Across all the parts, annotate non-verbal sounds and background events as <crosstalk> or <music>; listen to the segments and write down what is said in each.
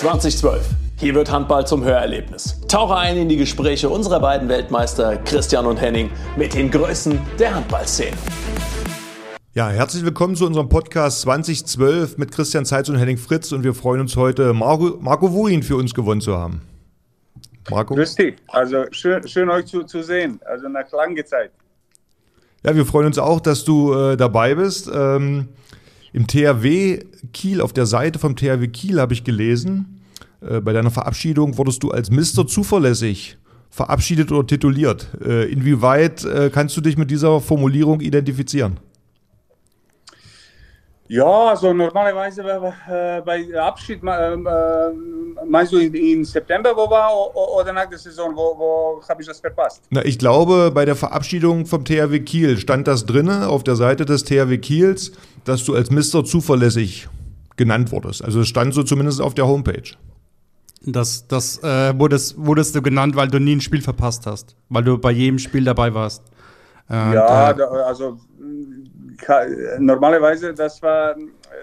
2012. Hier wird Handball zum Hörerlebnis. Tauche ein in die Gespräche unserer beiden Weltmeister Christian und Henning mit den Größen der Handballszene. Ja, herzlich willkommen zu unserem Podcast 2012 mit Christian Zeitz und Henning Fritz und wir freuen uns heute, Marco, Marco Wuin für uns gewonnen zu haben. Marco? Grüß dich. Also schön, schön euch zu, zu sehen, also nach langer Zeit. Ja, wir freuen uns auch, dass du äh, dabei bist. Ähm, Im THW Kiel, auf der Seite vom THW Kiel habe ich gelesen, äh, bei deiner Verabschiedung wurdest du als Mister zuverlässig verabschiedet oder tituliert. Äh, inwieweit äh, kannst du dich mit dieser Formulierung identifizieren? Ja, also normalerweise äh, bei Abschied, äh, äh, meinst du in, in, September, wo war, oder nach der Saison, wo, wo habe ich das verpasst? Na, ich glaube, bei der Verabschiedung vom THW Kiel stand das drinne auf der Seite des THW Kiels, dass du als Mister zuverlässig genannt wurdest. Also es stand so zumindest auf der Homepage. Das, das äh, wurdest, wurdest du genannt, weil du nie ein Spiel verpasst hast, weil du bei jedem Spiel dabei warst. Äh, ja, da, also normalerweise, das war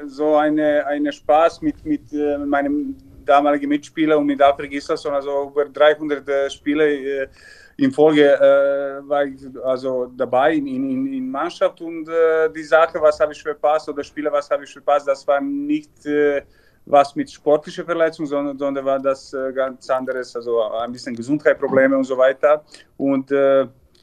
so eine, eine Spaß mit, mit äh, meinem damaligen Mitspieler und mit Alfred Gislason, also über 300 äh, Spiele äh, in Folge äh, war ich also dabei in, in, in Mannschaft und äh, die Sache, was habe ich verpasst oder Spiele, was habe ich verpasst, das war nicht äh, was mit sportlicher Verletzung, sondern, sondern war das ganz anderes, also ein bisschen Gesundheitsprobleme und so weiter. Und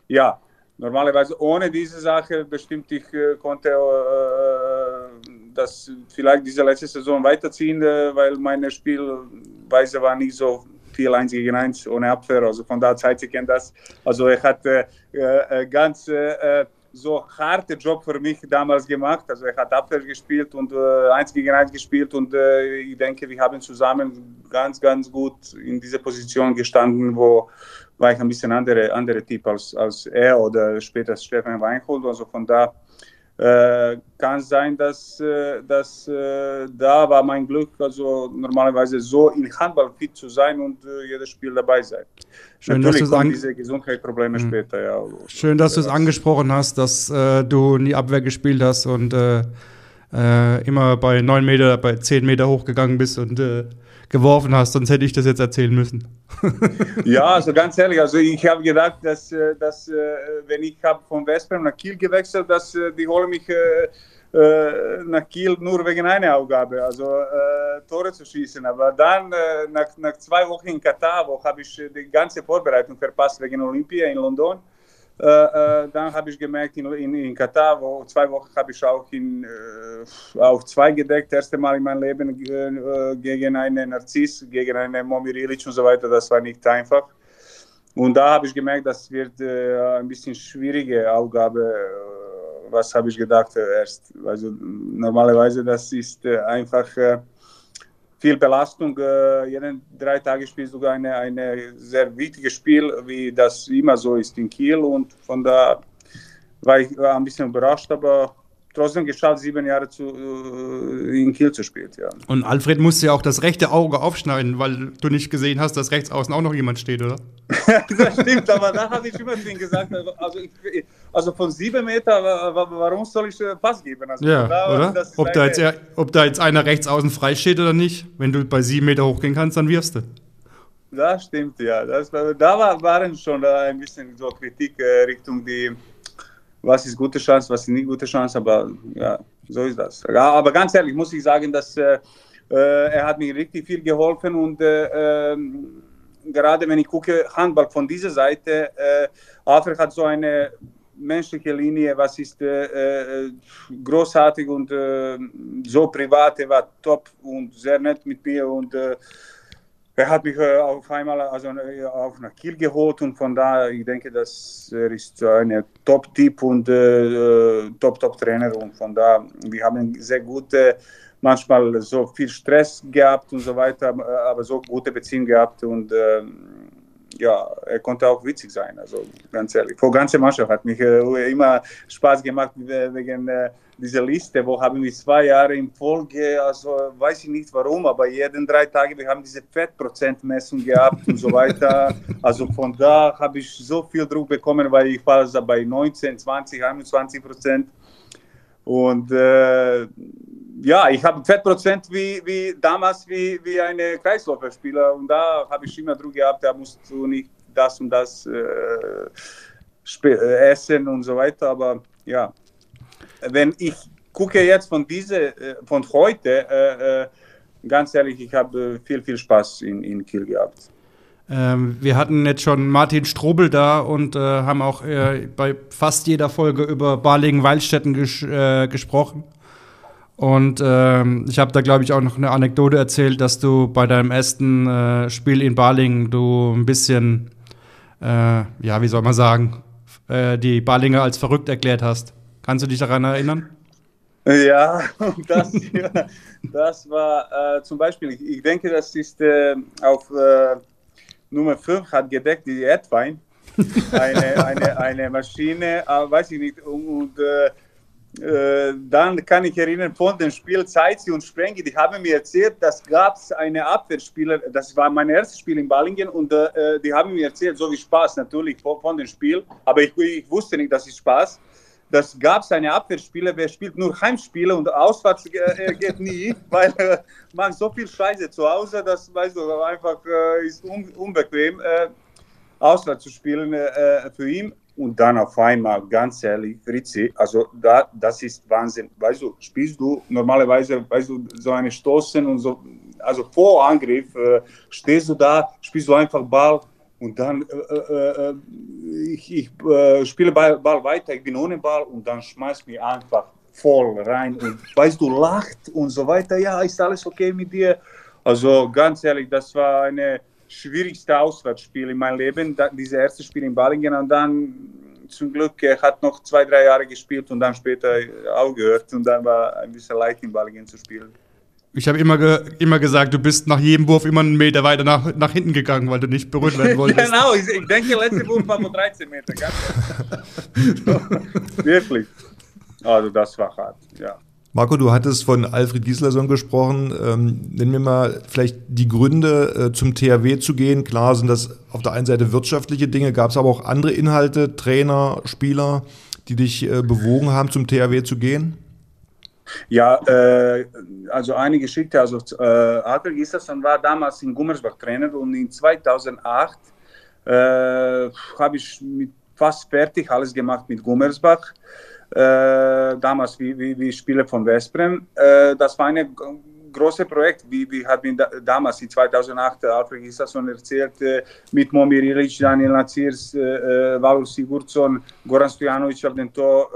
ja, normalerweise ohne diese Sache bestimmt ich äh, konnte äh, das vielleicht diese letzte Saison weiterziehen, äh, weil meine Spielweise war nicht so viel 1 gegen 1 ohne Abwehr. Also von der Zeit, ich kenne das. Also er hat äh, äh, ganz äh, so harte Job für mich damals gemacht. Also er hat Abwehr gespielt und äh, 1 gegen 1 gespielt und äh, ich denke, wir haben zusammen ganz, ganz gut in dieser Position gestanden, wo war ich ein bisschen andere, andere Typ als, als er oder später Stefan Weinhold. Also von da äh, kann sein, dass, äh, dass äh, da war mein Glück, also normalerweise so in Handball fit zu sein und äh, jedes Spiel dabei sein. Schön, Natürlich dass kommen diese Gesundheitsprobleme mhm. später, ja. Schön, dass du es angesprochen hast, dass äh, du in die Abwehr gespielt hast und immer bei 9 Meter, bei 10 Meter hochgegangen bist und geworfen hast, sonst hätte ich das jetzt erzählen müssen. <laughs> ja, also ganz ehrlich, also ich habe gedacht, dass, äh, dass äh, wenn ich habe von Westbrem nach Kiel gewechselt, dass äh, die holen mich nach Kiel nur wegen einer Aufgabe, also äh, Tore zu schießen. Aber dann, äh, nach, nach zwei Wochen in Katar, wo habe ich die ganze Vorbereitung verpasst wegen Olympia in London, äh, äh, dann habe ich gemerkt, in, in, in, Katar, wo zwei Wochen habe ich auch in, äh, auf zwei gedeckt, erste Mal in meinem Leben äh, gegen einen Narziss, gegen einen Momir Ilic und so weiter. Das war nicht einfach. Und da habe ich gemerkt, das wird äh, ein bisschen schwierige Aufgabe. Was habe ich gedacht erst? Also normalerweise das ist einfach viel Belastung. Äh, jeden drei Tage spielst du ein eine sehr wichtiges Spiel, wie das immer so ist in Kiel. Und von da war ich ein bisschen überrascht, aber trotzdem geschafft, sieben Jahre zu, äh, in Kiel zu spielen. Ja. Und Alfred musste ja auch das rechte Auge aufschneiden, weil du nicht gesehen hast, dass rechts außen auch noch jemand steht, oder? <laughs> das stimmt, aber da habe ich immer denen gesagt, also, ich, also von sieben Meter, warum soll ich äh, Pass geben? Also ja, da, oder? Ob da, jetzt, ob da jetzt einer rechts außen frei steht oder nicht, wenn du bei sieben Meter hochgehen kannst, dann wirfst du. Das stimmt, ja. Das, da war, waren schon ein bisschen so Kritik äh, Richtung die was ist gute Chance, was ist nicht gute Chance, aber ja, so ist das. Ja, aber ganz ehrlich muss ich sagen, dass äh, äh er hat mir richtig viel geholfen und äh, ähm, gerade wenn ich gucke, Handball von dieser Seite, äh, Alfred hat so eine menschliche Linie, was ist äh, äh großartig und äh, so privat, er war top und sehr nett mit mir und er hat mich äh, auf einmal also, äh, auf nach Kiel geholt und von da, ich denke, dass er ist ein Top-Typ und äh, Top-Top-Trainer und von da, wir haben sehr gute, manchmal so viel Stress gehabt und so weiter, aber so gute Beziehungen gehabt und äh, ja, er konnte auch witzig sein, also ganz ehrlich. Vor ganze Mannschaft hat mich äh, immer Spaß gemacht wegen äh, dieser Liste, wo haben wir zwei Jahre in Folge, also weiß ich nicht warum, aber jeden drei Tage, wir haben diese Fettprozentmessung gehabt und so weiter. <laughs> Also von da habe ich so viel Druck bekommen, weil ich war also bei 19, 20, 21 Prozent. Und äh, ja, ich habe Fettprozent wie, wie damals wie, wie eine Kreisläuferspieler und da habe ich immer Druck gehabt, da musst du nicht das und das äh, äh, essen und so weiter. Aber ja, wenn ich gucke jetzt von diese, äh, von heute, äh, äh, ganz ehrlich, ich habe viel, viel Spaß in, in Kiel gehabt. Ähm, wir hatten jetzt schon Martin Strobel da und äh, haben auch äh, bei fast jeder Folge über Balingen-Weilstätten ges äh, gesprochen. Und ähm, ich habe da, glaube ich, auch noch eine Anekdote erzählt, dass du bei deinem ersten äh, Spiel in Balingen du ein bisschen, äh, ja, wie soll man sagen, äh, die Balinger als verrückt erklärt hast. Kannst du dich daran erinnern? Ja, <laughs> das, <laughs> das war zum Beispiel, ich, denke, das ist auf Nummer 5 hat gedeckt die Erdwein. <laughs> Eine, eine, eine Maschine, äh, weiß ich nicht, und, und äh, äh, dann kann ich erinnern von dem Spiel Zeitzi und Sprengi, die haben mir erzählt, dass gab es eine Abwehrspieler, das war mein erstes Spiel in Ballingen und äh, die haben mir erzählt, so wie Spaß natürlich von, von dem Spiel, aber ich, ich wusste nicht, dass es Spaß das gab es eine Abwehrspieler, wer spielt nur Heimspiele und auswärts äh, geht nie, <laughs> weil äh, man so viel Scheiße zu Hause, das weißt du, einfach äh, ist un unbequem, äh, auswärts zu spielen äh, für ihn. Und dann auf einmal, ganz ehrlich, Rizzi, also da, das ist Wahnsinn. Weißt du, spielst du normalerweise, weißt du, so eine Stoßen und so, also vor Angriff, äh, stehst du da, spielst du einfach Ball, und dann äh, äh, äh, ich, ich äh, spiele Ball, Ball, weiter, ich bin ohne Ball und dann schmeißt mich einfach voll rein und <laughs> weißt du, lacht und so weiter. Ja, ist alles okay mit dir? Also ganz ehrlich, das war eine schwierigste Auswärtsspiel in meinem Leben, da, dieses erste Spiel in Ballingen und dann zum Glück, er hat noch zwei, drei Jahre gespielt und dann später aufgehört und dann war ein bisschen leicht in Ballingen zu spielen. Ich habe immer, ge immer gesagt, du bist nach jedem Wurf immer einen Meter weiter nach, nach hinten gegangen, weil du nicht berührt werden wolltest. <laughs> genau, ich, ich denke, der letzte Wurf war nur 13 Meter. <laughs> Wirklich. Also das war hart, ja. Marco, du hattest von Alfred Gislason gesprochen. Ähm, nenn mir mal vielleicht die Gründe, äh, zum THW zu gehen. Klar sind das auf der einen Seite wirtschaftliche Dinge, gab es aber auch andere Inhalte, Trainer, Spieler, die dich äh, bewogen haben, zum THW zu gehen? Ja, äh, also eine Geschichte. Also äh, Alfred Gislason war damals in Gummersbach Trainer und in 2008 äh, habe ich mit fast fertig alles gemacht mit Gummersbach. Äh, damals wie, wie, wie Spieler von Westbrem. Äh, das war ein großes Projekt, wie, wie hat mir da, damals in 2008 Alfred Gislason erzählt, äh, mit Momir Ilic, Daniel Nazirs, äh, Valur Sigurdsson, Goran Stojanovic auf dem Tor.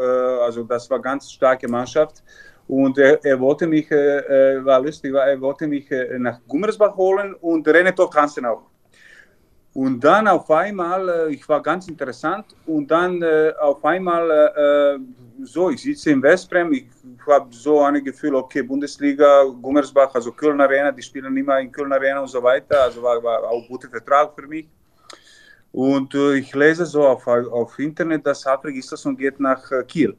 also das war eine ganz starke Mannschaft. Und er, er wollte mich, äh, äh war lustig, er wollte mich äh, nach Gummersbach holen und Renetov Hansen auch. Und dann auf einmal, äh, ich war ganz interessant, und dann äh, auf einmal, äh, so, ich sitze in Westbrem, ich habe so ein Gefühl, okay, Bundesliga, Gummersbach, also Köln Arena, die spielen immer in Köln Arena und so weiter, also war, war auch ein guter Vertrag für mich. Und ich lese so auf, auf Internet, dass Hafrig Islasson geht nach Kiel.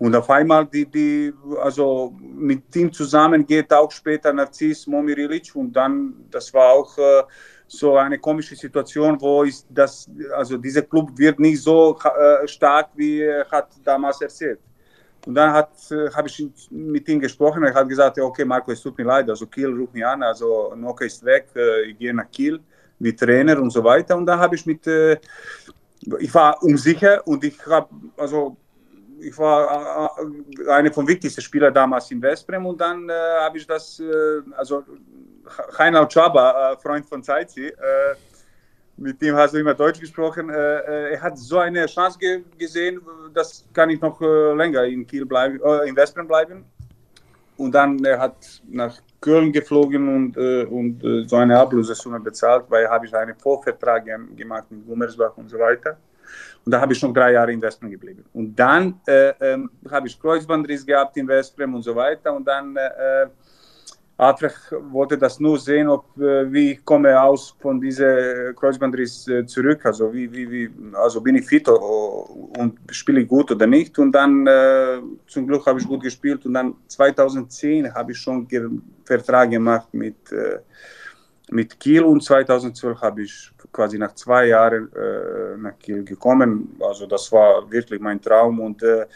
Und auf einmal, die, die, also mit ihm zusammen geht auch später Narziss Momirilic und dann, das war auch äh, so eine komische Situation, wo ist das, also dieser Club wird nicht so äh, stark, wie er hat damals erzählt. Und dann äh, habe ich mit ihm gesprochen, er hat gesagt, okay Marco, es tut mir leid, also Kiel ruft mich an, also Noka ist weg, äh, ich gehe nach Kiel wie Trainer und so weiter. Und dann habe ich mit, äh, ich war unsicher und ich habe, also ich war äh, einer von wichtigsten Spielern damals in Westbrem und dann äh, habe ich das, äh, also Reinhard Chaba, äh, Freund von Zeitzi, äh, mit dem hast du immer Deutsch gesprochen, äh, er hat so eine Chance ge gesehen, das kann ich noch länger in Kiel bleiben, in Westbrem bleiben. Und dann er hat nach Köln geflogen und, und so eine Ablösesumme bezahlt, weil habe ich einen Vorvertrag gemacht mit Gummersbach und so weiter. Und da habe ich noch drei Jahre in Westbrem geblieben. Und dann äh, äh, habe ich Kreuzbandriss gehabt in Westbrem und so weiter. Und dann äh, Alfred wollte das nur sehen, ob, äh, wie ich komme aus von diesem Kreuzbandriss äh, zurück. Also, wie, wie, wie, also bin ich fit und spiele ich gut oder nicht. Und dann äh, zum Glück habe ich gut gespielt. Und dann 2010 habe ich schon ge Vertrag gemacht mit mit Kiel und 2012 habe ich quasi nach zwei Jahren äh, nach Kiel gekommen. Also das war wirklich mein Traum und äh,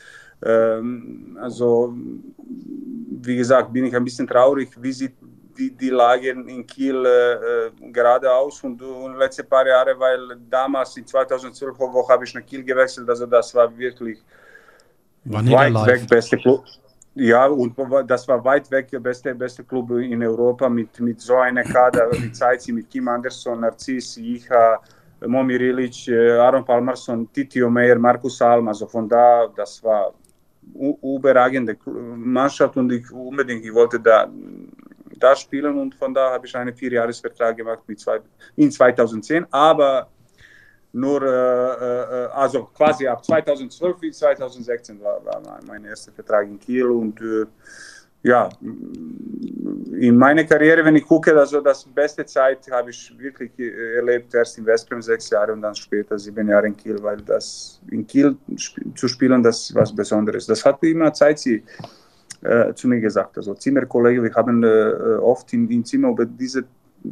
Ähm, also, wie gesagt, bin ich ein bisschen traurig, wie sieht die, die Lage in Kiel äh, gerade aus und, und letzte paar Jahre, weil damals in 2012 wo habe ich nach Kiel gewechselt, also das war wirklich War weit weg beste Club. Ja, und das war weit weg der beste, beste Club in Europa mit, mit so einer Kader, <clears throat> mit Zeitzi, mit Kim Anderson, Narcis, Icha, Momir Ilic, äh, Aaron Palmerson, Titi Meyer, Markus Alm, also von da, das war überragende Mannschaft und ich unbedingt, ich wollte da, da spielen und von da habe ich einen Vierjahresvertrag gemacht mit zwei, in 2010, aber nur, äh, äh, also quasi ab 2012 bis 2016 war, war mein erster Vertrag in Kiel und äh, ja, in meiner Karriere, wenn ich gucke, also das beste Zeit habe ich wirklich äh, erlebt, erst in Westbrem sechs Jahre und dann später sieben Jahre in Kiel, weil das in Kiel sp zu spielen, das ist was Besonderes. Das hat immer Zeit sie äh, zu mir gesagt. Also Zimmerkollege, wir haben äh, oft in, in Zimmer über dieses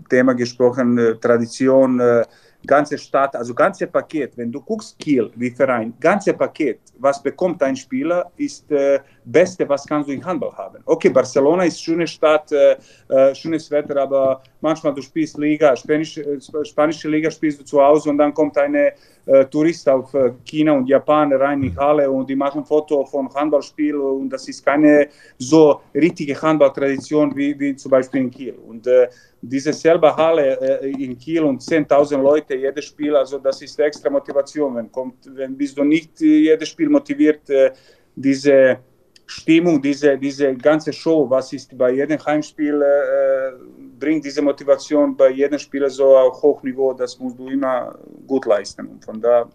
Thema gesprochen, äh, Tradition, äh, ganze Stadt, also ganze Paket. Wenn du guckst Kiel, wie Verein, ganze Paket, was bekommt ein Spieler, ist äh, Beste, was kannst du in Handball haben. Okay, Barcelona ist schöne Stadt, äh, äh, schönes Wetter, aber manchmal du spielst Liga, Spanisch, äh, spanische Liga spielst du zu Hause und dann kommt eine äh, Tourist auf äh, China und Japan rein in Halle und die machen Foto von Handballspiel und das ist keine so richtige Handballtradition wie, wie zum Beispiel in Kiel. Und äh, diese selbe Halle äh, in Kiel und 10.000 Leute jedes Spiel, also das ist extra Motivation. Wenn, kommt, wenn bist du nicht jedes Spiel motiviert, äh, diese Stimmung, diese, diese ganze Show, was ist bei jedem Heimspiel, bringt diese Motivation bei jedem Spieler so auf Hochniveau, das musst du immer gut leisten. Und von da,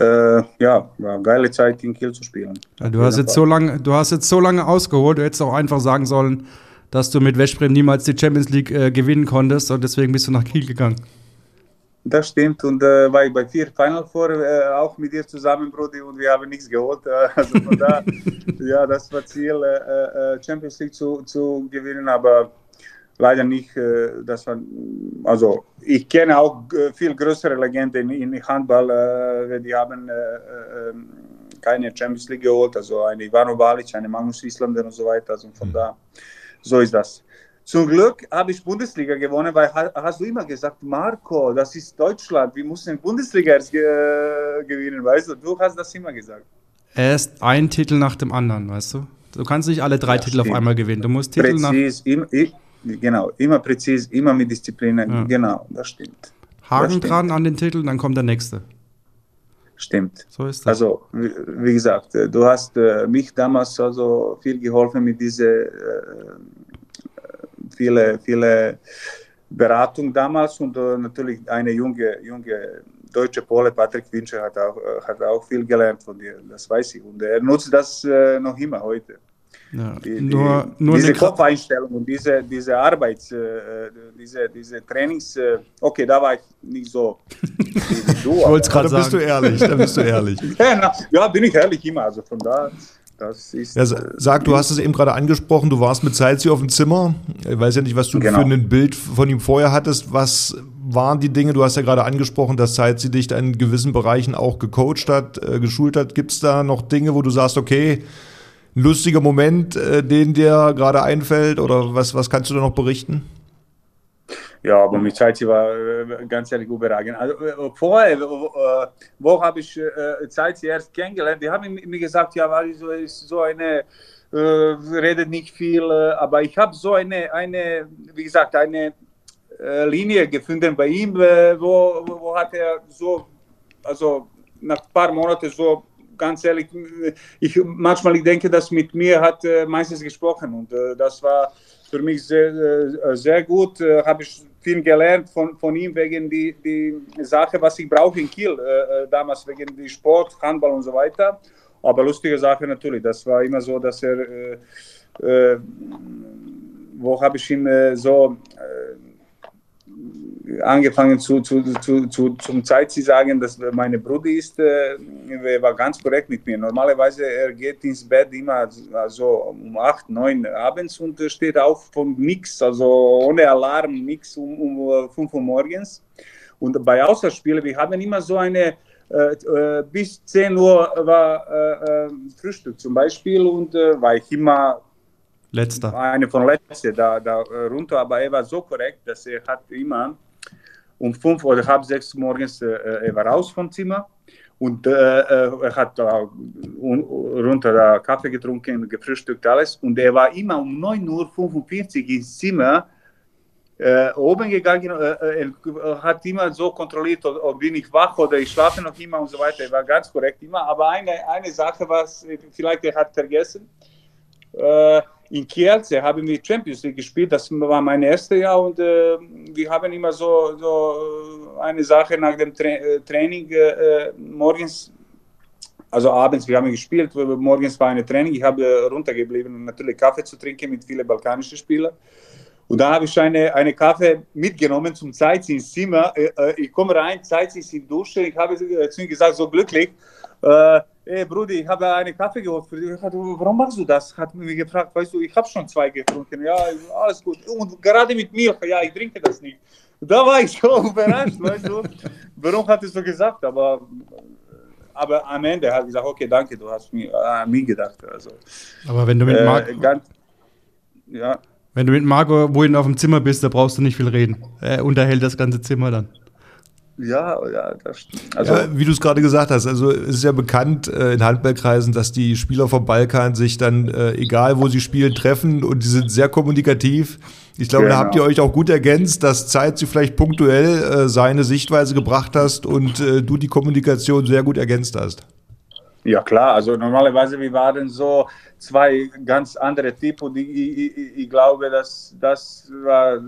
äh, ja, war eine geile Zeit in Kiel zu spielen. Ja, du, hast jetzt so lange, du hast jetzt so lange ausgeholt, du hättest auch einfach sagen sollen, dass du mit Westbrem niemals die Champions League äh, gewinnen konntest und deswegen bist du nach Kiel gegangen. Das stimmt und äh, war ich bei vier Final Four äh, auch mit dir zusammen, Brudi, und wir haben nichts geholt. Äh, <laughs> also von da, <laughs> ja, das war Ziel, äh, äh, Champions League zu, zu gewinnen, aber leider nicht. Äh, das war, also ich kenne auch äh, viel größere Legenden in, in Handball, äh, die haben äh, äh, keine Champions League geholt, also eine Ivano Balic, eine Magnus Islander und so weiter. Also von da, so ist das. Zum Glück habe ich Bundesliga gewonnen, weil ha- hast du immer gesagt, Marco, das ist Deutschland, wir müssen Bundesliga erst ge gewinnen, weißt du? Du hast das immer gesagt. Erst ein Titel nach dem anderen, weißt du? Du kannst nicht alle drei Ja, Titel auf stimmt. einmal gewinnen. Du musst Titel nach Präzis, im, i, genau, immer präzis, immer mit Disziplin, Ja. genau, das stimmt. Haken stimmt. dran an den Titel, dann kommt der nächste. Stimmt. So ist das. Also, wie, wie gesagt, äh, du hast äh, mich damals also viel geholfen mit dieser äh, viele, viele Beratung damals und äh, natürlich eine junge, junge deutsche Pole, Patrick Winscher, hat auch, äh, hat auch viel gelernt von dir, das weiß ich. Und er nutzt das äh, noch immer heute. Ja. Die, die, nur nur diese Kopfeinstellung und diese, diese Arbeits, äh, äh, diese, diese Trainings, äh, okay, da war ich nicht so wie, du. <laughs> Ich wollte gerade Da bist du sagen. ehrlich, da bist du ehrlich. <laughs> ja, na, ja, bin ich ehrlich immer. Also von da, das ist. Ja, sa- sag, du hast es eben gerade angesprochen, du warst mit Salzi auf dem Zimmer. Ich weiß ja nicht, was du Genau. für ein Bild von ihm vorher hattest. Was waren die Dinge, du hast ja gerade angesprochen, dass Salzi dich da in gewissen Bereichen auch gecoacht hat, äh, geschult hat. Gibt es da noch Dinge, wo du sagst, okay, ein lustiger Moment, äh, den dir gerade einfällt oder was, was kannst du da noch berichten? Ja, aber mit Zeitzi war äh, ganz ehrlich überragend. Also, äh, vorher, äh, wo habe ich äh, Zeitzi erst kennengelernt? Die haben mir gesagt, ja, weil so ist so eine, äh, redet nicht viel, äh, aber ich habe so eine, eine, wie gesagt, eine äh, Linie gefunden bei ihm, äh, wo, wo hat er so, also nach ein paar Monaten so ganz ehrlich, ich manchmal ich denke, dass mit mir hat äh, meistens gesprochen und äh, das war für mich sehr, äh, sehr gut. Äh, Habe ich viel gelernt von, von ihm wegen die, die Sache, was ich brauche in Kiel äh, damals wegen die Sport, Handball und so weiter. Aber lustige Sache natürlich. Das war immer so, dass er wo habe ich ihn so angefangen zu, zu, zu, zu, zum Zeit zu sagen, dass meine Bruder ist, äh, er war ganz korrekt mit mir. Normalerweise er geht ins Bett immer also um 8, 9 abends und äh, steht auf von nix, also ohne Alarm, nix um, um 5 Uhr morgens. Und bei Außerspielen, wir haben immer so eine äh, bis 10 Uhr war äh, Frühstück zum Beispiel und war ich immer Letzter. Eine von letzter da, da runter, aber er war so korrekt, dass er hat immer um fünf oder halb sechs morgens, er war raus vom Zimmer und er hat runter Kaffee getrunken, gefrühstückt, alles und er war immer um 9.45 Uhr ins Zimmer äh, oben gegangen, äh, er hat immer so kontrolliert, ob bin ich wach oder ich schlafe noch immer und so weiter. Er war ganz korrekt immer. Aber eine, eine Sache, was vielleicht er hat vergessen, äh, in Kielce haben wir Champions League gespielt, das war mein erstes Jahr und äh, wir haben immer so, so eine Sache nach dem Tra Training äh, morgens, also abends, wir haben gespielt, morgens war eine Training, ich habe runtergeblieben, natürlich Kaffee zu trinken mit vielen balkanischen Spielern. Und da habe ich eine, eine Kaffee mitgenommen zum Zeit ins Zimmer. Äh, äh, ich komme rein, Zeit ist in Dusche. Ich habe äh, zu ihm gesagt, so glücklich. Äh, hey Brudi, ich habe eine Kaffee geholt für dich. Warum machst du das? Hat mich gefragt. Weißt du, ich habe schon zwei getrunken. Ja, alles gut. Und gerade mit Milch. Ja, ich trinke das nicht. Da war ich <laughs> so überrascht, weißt du. Warum hat er so gesagt? Aber aber am Ende hat er gesagt, okay, danke, du hast mir, an mich gedacht. Also, aber wenn du mit Marc, äh, ganz, ja, wenn du mit Marco wohin auf dem Zimmer bist, da brauchst du nicht viel reden. Er unterhält das ganze Zimmer dann. Ja, ja, das stimmt. Also, ja, wie du es gerade gesagt hast, also es ist ja bekannt äh, in Handballkreisen, dass die Spieler vom Balkan sich dann, äh, egal wo sie spielen, treffen und die sind sehr kommunikativ. Ich glaube, genau. da habt ihr euch auch gut ergänzt, dass Zeit sie vielleicht punktuell äh, seine Sichtweise gebracht hast und äh, du die Kommunikation sehr gut ergänzt hast. Ja klar, also normalerweise wir waren so zwei ganz andere Typen und ich, ich, ich, glaube, dass das war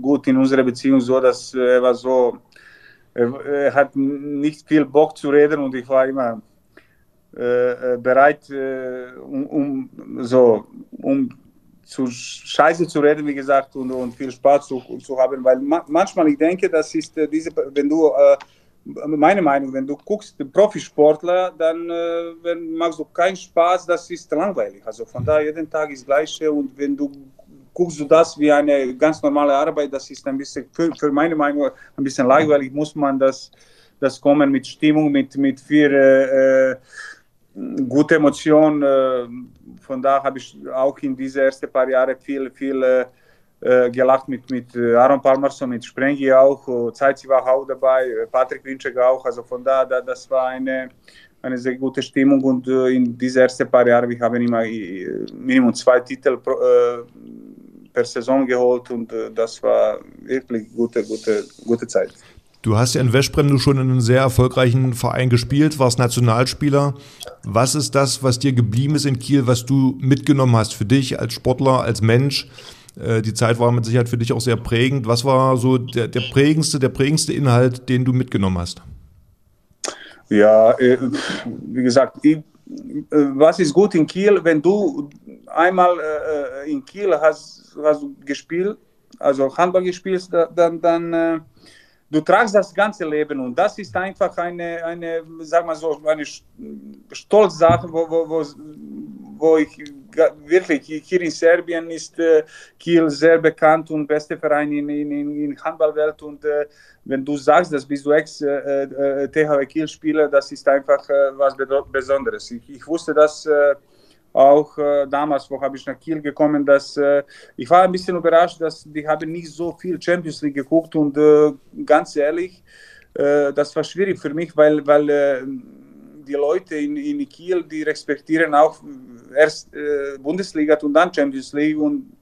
gut in unserer Beziehung so, dass er war so, er, hat nicht viel Bock zu reden und ich war immer äh, äh bereit, äh, um, um, so, um zu Scheiße zu reden, wie gesagt, und, und viel Spaß zu, zu haben, weil ma manchmal ich denke, das ist äh, diese, wenn du äh, meine Meinung, wenn du guckst, Profisportler, dann äh, wenn, machst du keinen Spaß, das ist langweilig. Also von daher, jeden Tag ist das Gleiche und wenn du guckst du das wie eine ganz normale Arbeit, das ist ein bisschen, für, für meine Meinung, ein bisschen langweilig, muss man das, das kommen mit Stimmung, mit, mit viel äh, äh gute Emotion. Äh, von daher habe ich auch in diese ersten paar Jahre viel, viel äh, äh, gelacht mit, mit Aaron Palmerson, mit Sprengi auch, Zeitzi war auch dabei, Patrick Winczek auch, also von da, da das war eine, eine sehr gute Stimmung und in diese ersten paar Jahre, wir haben immer Minimum zwei Titel pro, per Saison geholt und äh, das war wirklich gute, gute, gute Zeit. Du hast ja in Westbrem schon in einem sehr erfolgreichen Verein gespielt, warst Nationalspieler. Was ist das, was dir geblieben ist in Kiel, was du mitgenommen hast für dich als Sportler, als Mensch? Äh, die Zeit war mit Sicherheit für dich auch sehr prägend. Was war so der, der prägendste, der prägendste Inhalt, den du mitgenommen hast? Ja, äh, wie gesagt, ich, was ist gut in Kiel, wenn du einmal in Kiel hast, hast gespielt, also Handball gespielt, dann, dann du tragst das ganze Leben und das ist einfach eine, eine sag mal so, eine Stolzsache, wo, wo, wo, wo ich wirklich, hier in Serbien ist äh, Kiel sehr bekannt und beste Verein in, in, in Handballwelt und äh, wenn du sagst, dass bist du ex-THW äh, Kiel-Spieler, das ist einfach was Besonderes. Ich, ich wusste das auch äh, damals, wo habe ich nach Kiel gekommen, dass äh, ich war ein bisschen überrascht, dass die haben nicht so viel Champions League geguckt und äh, ganz ehrlich, das war schwierig für mich, weil, weil die Leute in, in Kiel, die respektieren auch erst äh, Bundesliga und dann Champions League und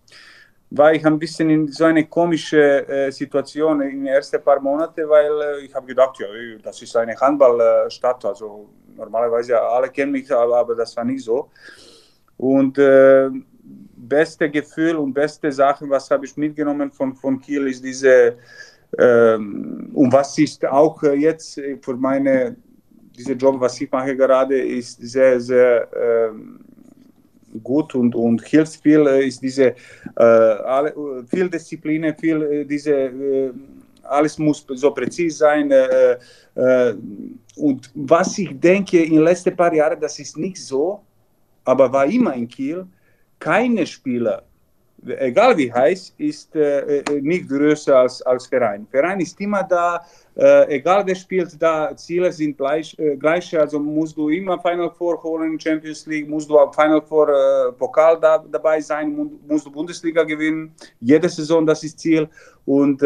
war ich ein bisschen in so eine komische äh, Situation in den ersten paar Monaten, weil äh, ich habe gedacht, ja, das ist eine Handballstadt, also normalerweise alle kennen mich, aber, aber das war nicht so. Und äh, beste Gefühl und beste Sachen, was habe ich mitgenommen von, von Kiel, ist diese, ähm, und was ist auch äh, jetzt für meine, dieser Job, was ich mache gerade, ist sehr, sehr ähm, gut und, und hilft viel, äh, ist diese, äh, alle, viel Disziplin, viel äh, diese, äh, alles muss so präzise sein. Äh, und was ich denke, in den letzten paar Jahren, das ist nicht so, aber war immer in Kiel, keine Spieler egal wie heiß, ist äh, nicht größer als, als Verein. Verein ist immer da, äh, egal wer spielt, da Ziele sind gleich, äh, gleich, also musst du immer Final Four holen, Champions League, musst du auch Final Four äh, Pokal da, dabei sein, musst du Bundesliga gewinnen, jede Saison, das ist Ziel und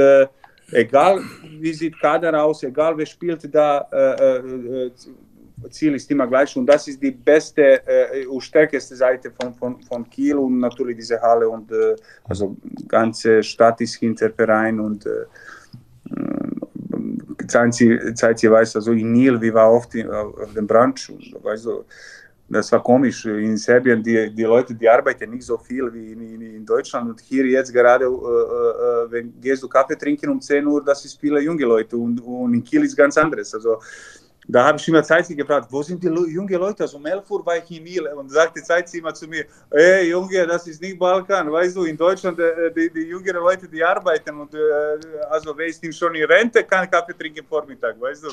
egal wie sieht Kader aus, egal wer spielt da, Ziel ist immer gleich und das ist die beste äh, und stärkste Seite von, von, von Kiel und natürlich diese Halle und äh, also ganze Stadt ist hinter Verein und äh, Zeit, sie, Zeit sie weiß, also in Nil, wie war oft in, auf dem weißt du, das war komisch. In Serbien, die, die Leute, die arbeiten nicht so viel wie in, in, in Deutschland. Und hier jetzt gerade, äh, äh, wenn gehst du Kaffee trinken um 10 Uhr, das ist viele junge Leute. Und, und in Kiel ist ganz anderes. Also da habe ich immer Zeit gefragt, wo sind die jungen Leute? Also um 11 Uhr war ich in Miel und sagte Zeit immer zu mir, hey Junge, das ist nicht Balkan, weißt du, in Deutschland äh, die, die jüngeren Leute, die arbeiten und äh, also wer ist schon in Rente, kann Kaffee trinken Vormittag, weißt du.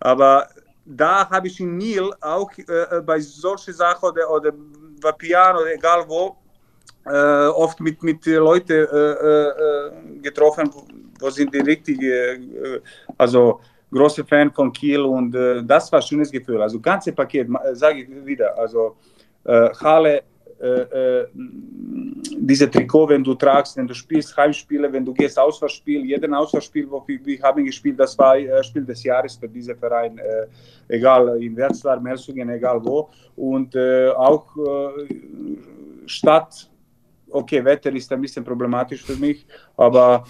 Aber da habe ich in Nil auch äh, bei solchen Sachen oder, oder bei Piano egal wo, äh, oft mit, mit Leuten äh, äh, getroffen, wo sind die richtigen, also großer Fan von Kiel und äh, das war ein schönes Gefühl. Also ganze Paket, äh, sage ich wieder, also äh, Halle, äh, äh, diese Trikot, wenn du tragst, wenn du spielst Heimspiele, wenn du gehst Auswärtsspiel, jeden Auswärtsspiel, wo wir, wir haben gespielt, das war äh, Spiel des Jahres für diesen Verein, egal in Werzlar, Mersungen, egal wo und auch Stadt, okay, Wetter ist ein bisschen problematisch für mich, aber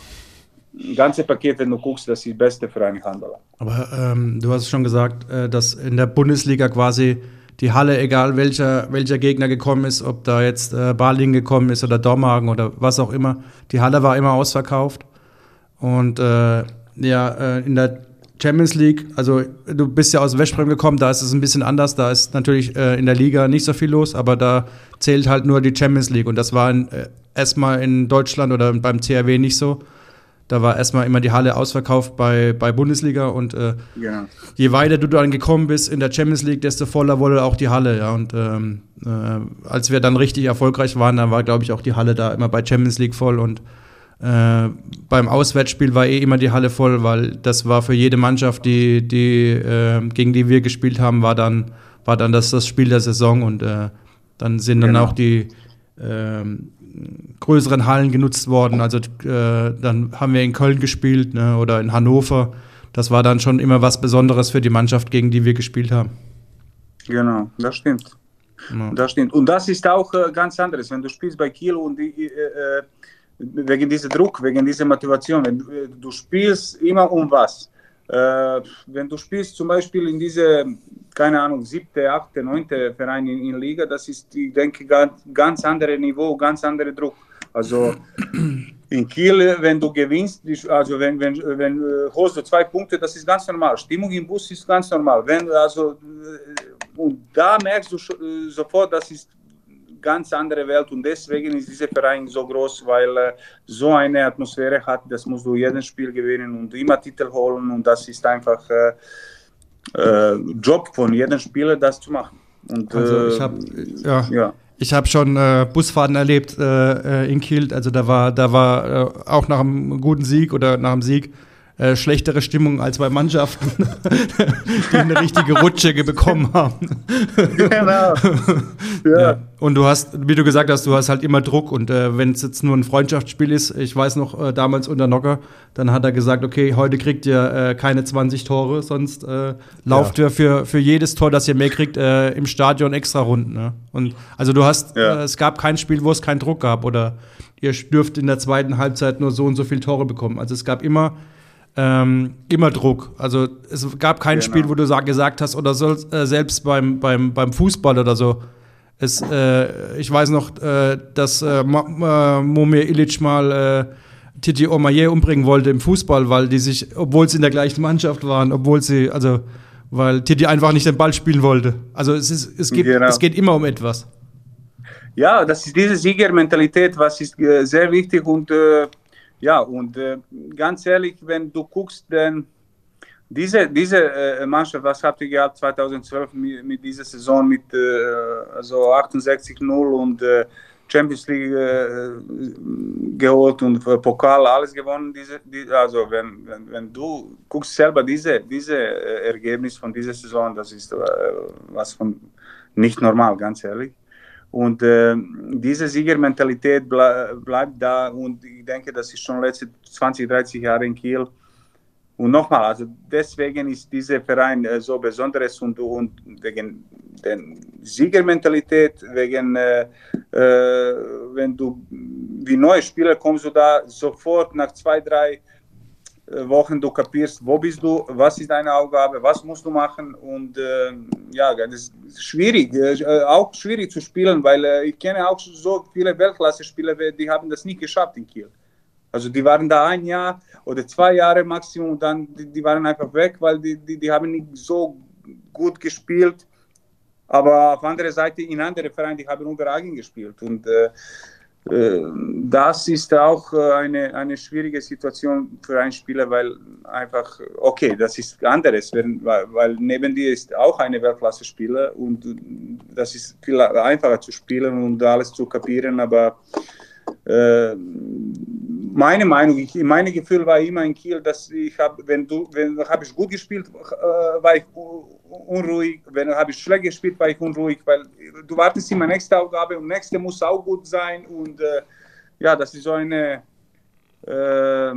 ganze Paket, wenn du guckst, das ist das Beste für einen Handballer. Aber ähm, du hast schon gesagt, äh, dass in der Bundesliga quasi die Halle, egal welcher, welcher Gegner gekommen ist, ob da jetzt äh, Balingen gekommen ist oder Dormagen oder was auch immer, die Halle war immer ausverkauft. Und äh, ja, äh, in der Champions League, also du bist ja aus Westbrem gekommen, da ist es ein bisschen anders, da ist natürlich äh, in der Liga nicht so viel los, aber da zählt halt nur die Champions League und das war in, äh, erstmal in Deutschland oder beim THW nicht so. Da war erstmal immer die Halle ausverkauft bei, bei Bundesliga und äh, genau. je weiter du dann gekommen bist in der Champions League, desto voller wurde auch die Halle. Ja. Und ähm, äh, als wir dann richtig erfolgreich waren, dann war, glaube ich, auch die Halle da immer bei Champions League voll und äh, beim Auswärtsspiel war eh immer die Halle voll, weil das war für jede Mannschaft, die, die äh, gegen die wir gespielt haben, war dann, war dann das, das Spiel der Saison und äh, dann sind genau. dann auch die ähm, größeren Hallen genutzt worden. Also äh, dann haben wir in Köln gespielt ne, oder in Hannover. Das war dann schon immer was Besonderes für die Mannschaft, gegen die wir gespielt haben. Genau, das stimmt. Ja. Das stimmt. Und das ist auch äh, ganz anderes, wenn du spielst bei Kiel und die, äh, äh wegen diesem Druck, wegen dieser Motivation. Wenn du, äh, du spielst immer um was. Äh, wenn du spielst zum Beispiel in diese, keine Ahnung, siebte, achte, neunte Verein in, in Liga, das ist, ich denke, ganz, ganz andere Niveau, ganz anderer Druck. Also in Kiel, wenn du gewinnst, also wenn, wenn, wenn äh, holst du zwei Punkte, das ist ganz normal. Stimmung im Bus ist ganz normal. Wenn, also, äh, und da merkst du äh, sofort, das ist ganz andere Welt und deswegen ist dieser Verein so groß, weil äh, so eine Atmosphäre hat, das musst du jedes Spiel gewinnen und immer Titel holen und das ist einfach äh, äh, Job von jedem Spieler, das zu machen. Und, also ich habe ja. ja. Ich habe schon äh, Busfahrten erlebt äh, äh, in Kiel. Also da war, da war äh, auch nach einem guten Sieg oder nach einem Sieg äh, schlechtere Stimmung als bei Mannschaften, <laughs> die eine richtige Rutsche bekommen haben. <laughs> genau. Ja. ja. Und du hast, wie du gesagt hast, du hast halt immer Druck und äh, wenn es jetzt nur ein Freundschaftsspiel ist, ich weiß noch äh, damals unter Nocker, dann hat er gesagt, okay, heute kriegt ihr äh, keine 20 Tore, sonst äh, lauft ja. ihr für, für jedes Tor, das ihr mehr kriegt, im Stadion extra Runden. Ne? Und also du hast, ja. es gab kein Spiel, wo es keinen Druck gab oder ihr dürft in der zweiten Halbzeit nur so und so viele Tore bekommen. Also es gab immer ähm, immer Druck. Also es gab kein genau. Spiel, wo du sag, gesagt hast, oder soll, äh, selbst beim, beim, beim Fußball oder so. Es, äh, ich weiß noch, äh, dass äh, Momir Ilic mal äh, Titi Omaye umbringen wollte im Fußball, weil die sich, obwohl sie in der gleichen Mannschaft waren, obwohl sie, also weil Titi einfach nicht den Ball spielen wollte. Also es, ist, es, geht, genau. es geht immer um etwas. Ja, das ist diese Siegermentalität, was ist äh, sehr wichtig und äh, ja, und äh, ganz ehrlich, wenn du guckst, denn diese, diese äh, Mannschaft, was habt ihr gehabt 2012 mit, mit dieser Saison mit äh, also 68-0 und äh, Champions League äh, geholt und Pokal alles gewonnen. Diese, die, also wenn, wenn, wenn, du guckst selber diese, diese äh, Ergebnis von dieser Saison, das ist äh, was von nicht normal, ganz ehrlich. Und äh, diese Siegermentalität ble bleibt da und ich denke, das ist schon letzte 20, 30 Jahre in Kiel. Und nochmal, also deswegen ist dieser Verein äh, so besonderes und, und wegen der Siegermentalität, wegen, äh, äh, wenn du wie neue Spieler kommst du da sofort nach zwei, drei Wochen, du kapierst, wo bist du, was ist deine Aufgabe, was musst du machen und äh, ja, das ist schwierig, äh, auch schwierig zu spielen, weil äh, ich kenne auch so viele Weltklasse-Spieler, die haben das nicht geschafft in Kiel. Also die waren da ein Jahr oder zwei Jahre Maximum und dann die, die waren einfach weg, weil die, die, die haben nicht so gut gespielt. Aber auf andere Seite in anderen Vereinen, die haben überragend gespielt. Und äh, äh, das ist auch äh, eine, eine schwierige Situation für einen Spieler, weil einfach, okay, das ist anderes, weil, weil neben dir ist auch eine Weltklasse-Spieler und das ist viel einfacher zu spielen und alles zu kapieren, aber äh, meine Meinung, ich, mein Gefühl war immer in Kiel, dass ich habe, wenn du, wenn habe ich gut gespielt, äh, war ich unruhig, wenn habe ich schlecht gespielt, war ich unruhig, weil du wartest immer nächste Aufgabe und nächste muss auch gut sein und äh, ja, das ist so eine äh,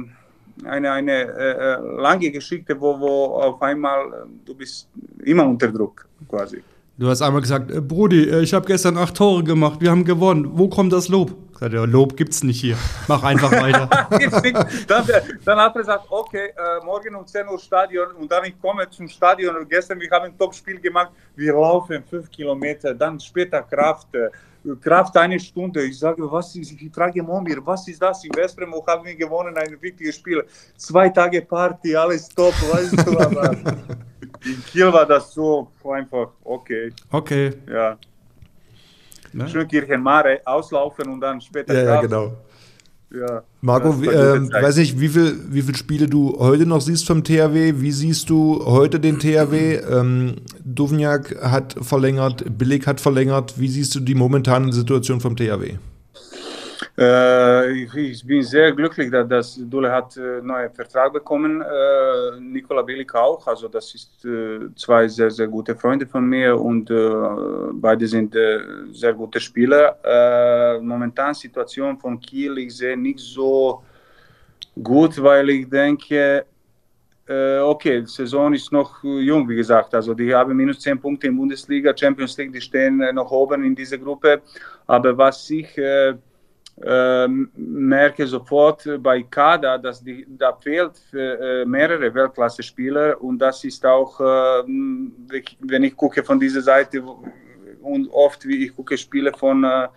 eine, eine äh, lange Geschichte, wo, wo auf einmal du bist immer unter Druck quasi. Du hast einmal gesagt, äh, Brudi, äh, ich habe gestern acht Tore gemacht, wir haben gewonnen. Wo kommt das Lob? Sagt er, Lob gibt's nicht hier. Mach einfach weiter. <laughs> dann, dann, hat er gesagt, okay, äh, morgen um 10 Uhr Stadion und dann ich komme zum Stadion und gestern, wir haben ein Top-Spiel gemacht, wir laufen fünf Kilometer, dann später Kraft. Äh, Kraft eine Stunde. Ich sage, was ist, ich frage Momir, was ist das? In Westbrem haben wir gewonnen, ein wichtiges Spiel. Zwei Tage Party, alles top, weißt du, aber <laughs> in Kiel war das so einfach, okay. Okay. Ja. Ne? Schönkirchen Mare auslaufen und dann später. Ja, ja genau. Ja, Marco, äh, weiß nicht, wie viele wie viel Spiele du heute noch siehst vom THW. Wie siehst du heute den THW? Ähm, Duvniak hat verlängert, Billig hat verlängert. Wie siehst du die momentane Situation vom THW? Äh, ich, bin sehr glücklich, dass, dass Dule hat äh, neuen Vertrag bekommen. Äh, Nikola Bilic auch. Also das ist zwei sehr sehr gute Freunde von mir und beide sind sehr gute Spieler. Momentan Situation von Kiel ich sehe nicht so gut, weil ich denke okay, die Saison ist noch jung, wie gesagt. Also die haben minus 10 Punkte in Bundesliga, Champions League, die stehen noch oben in dieser Gruppe. Aber was ich merke sofort bei Kada, dass die, da fehlt für, äh, mehrere Weltklasse-Spieler und das ist auch, äh, wenn ich gucke von dieser Seite und oft wie ich gucke Spiele von äh,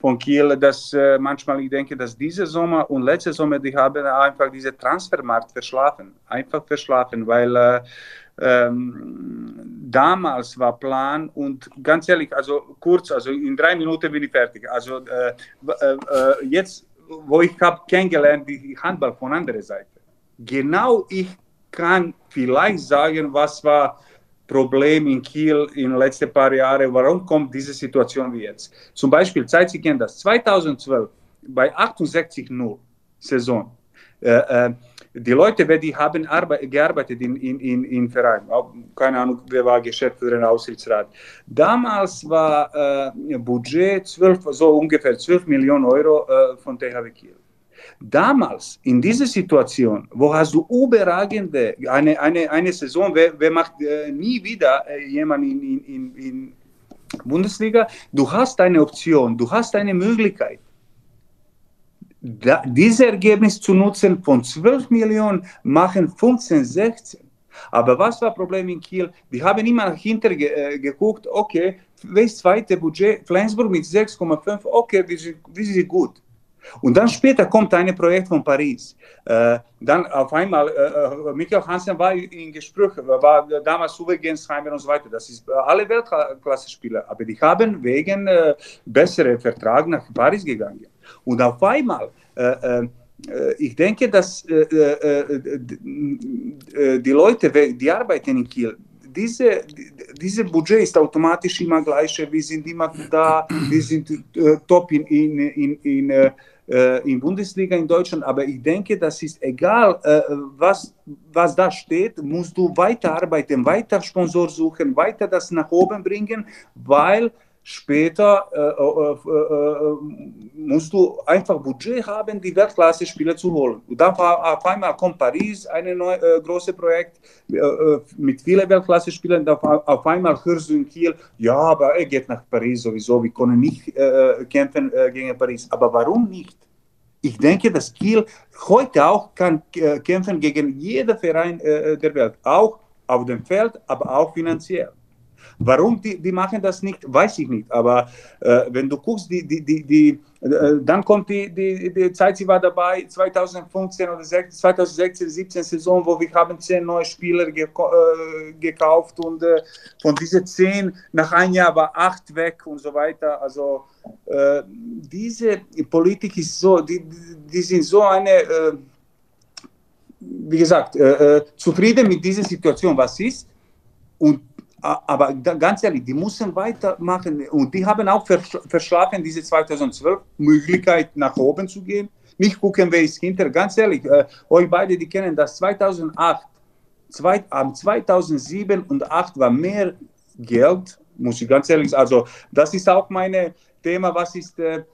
von Kiel, dass äh, manchmal ich denke, dass diese Sommer und letzte Sommer, die haben einfach diese Transfermarkt verschlafen, einfach verschlafen, weil äh, ähm, damals war Plan und ganz ehrlich, also kurz, also in drei Minuten bin ich fertig. Also äh, äh, äh jetzt, wo ich habe kennengelernt die Handball von anderer Seite, genau ich kann vielleicht sagen, was war Problem in Kiel in den letzten paar Jahren, warum kommt diese Situation wie jetzt? Zum Beispiel, Zeit, Sie kennen das, 2012 bei 68-0 Saison, die Leute, die haben gearbeitet in, in, in, in Vereinen, keine Ahnung, wer war Geschäftsführer Aussichtsrat. Damals war äh, Budget 12, so ungefähr 12 Millionen Euro äh, von THW Kiel. Damals, in dieser Situation, wo hast du überragende, eine, eine, eine Saison, wer, wer macht äh, nie wieder äh, jemand in, in, in, in Bundesliga, du hast eine Option, du hast eine Möglichkeit da, dieses Ergebnis zu nutzen von 12 Millionen machen 15, 16. Aber was war das Problem in Kiel? Die haben immer hinter äh, geguckt, okay, welches zweite Budget? Flensburg mit 6,5, okay, wir sind gut. Und dann später kommt ein Projekt von Paris. Äh, dann auf einmal, äh, äh Michael Hansen war in Gespräch, war damals Uwe Gensheimer und so weiter. Das ist äh, alle Weltklasse-Spieler. Aber die haben wegen äh, besseren Vertrag nach Paris gegangen. Und auf einmal, äh, äh, ich denke, dass äh, äh, äh die Leute, die arbeiten in Kiel, diese, diese Budget ist automatisch immer gleich. Wir sind immer da, wir sind top in, in, in, in, in Bundesliga in Deutschland. Aber ich denke, das ist egal, was, was da steht, musst du weiterarbeiten, weiter Sponsor suchen, weiter das nach oben bringen, weil Später äh, äh, äh, musst du einfach Budget haben, die Weltklasse-Spieler zu holen. Und dann auf einmal kommt Paris, ein äh, großes Projekt mit vielen Weltklasse-Spielern. Auf, einmal hörst du in Kiel, ja, aber er geht nach Paris sowieso, wir können nicht kämpfen gegen Paris. Aber warum nicht? Ich denke, dass Kiel heute auch kann kämpfen gegen jeden Verein der Welt, auch auf dem Feld, aber auch finanziell. Warum die, die machen das nicht, weiß ich nicht. Aber äh, wenn du guckst, die, die, die, die, äh, dann kommt die, die, die Zeit, sie war dabei, 2015 oder 2016, 17 Saison, wo wir haben zehn neue Spieler ge äh, gekauft und äh, von diesen zehn nach einem Jahr war acht weg und so weiter. Also äh, diese Politik ist so, die, die sind so eine äh, wie gesagt, äh, zufrieden mit dieser Situation, was ist. Und aber ganz ehrlich, die müssen weitermachen und die haben auch verschlafen, diese 2012 Möglichkeit nach oben zu gehen. Nicht gucken, wer ist hinter. Ganz ehrlich, äh, euch beide, die kennen das 2008, zwei, ähm, 2007 und 2008 war mehr Geld, muss ich ganz ehrlich sagen. Also das ist auch mein Thema, was ist äh,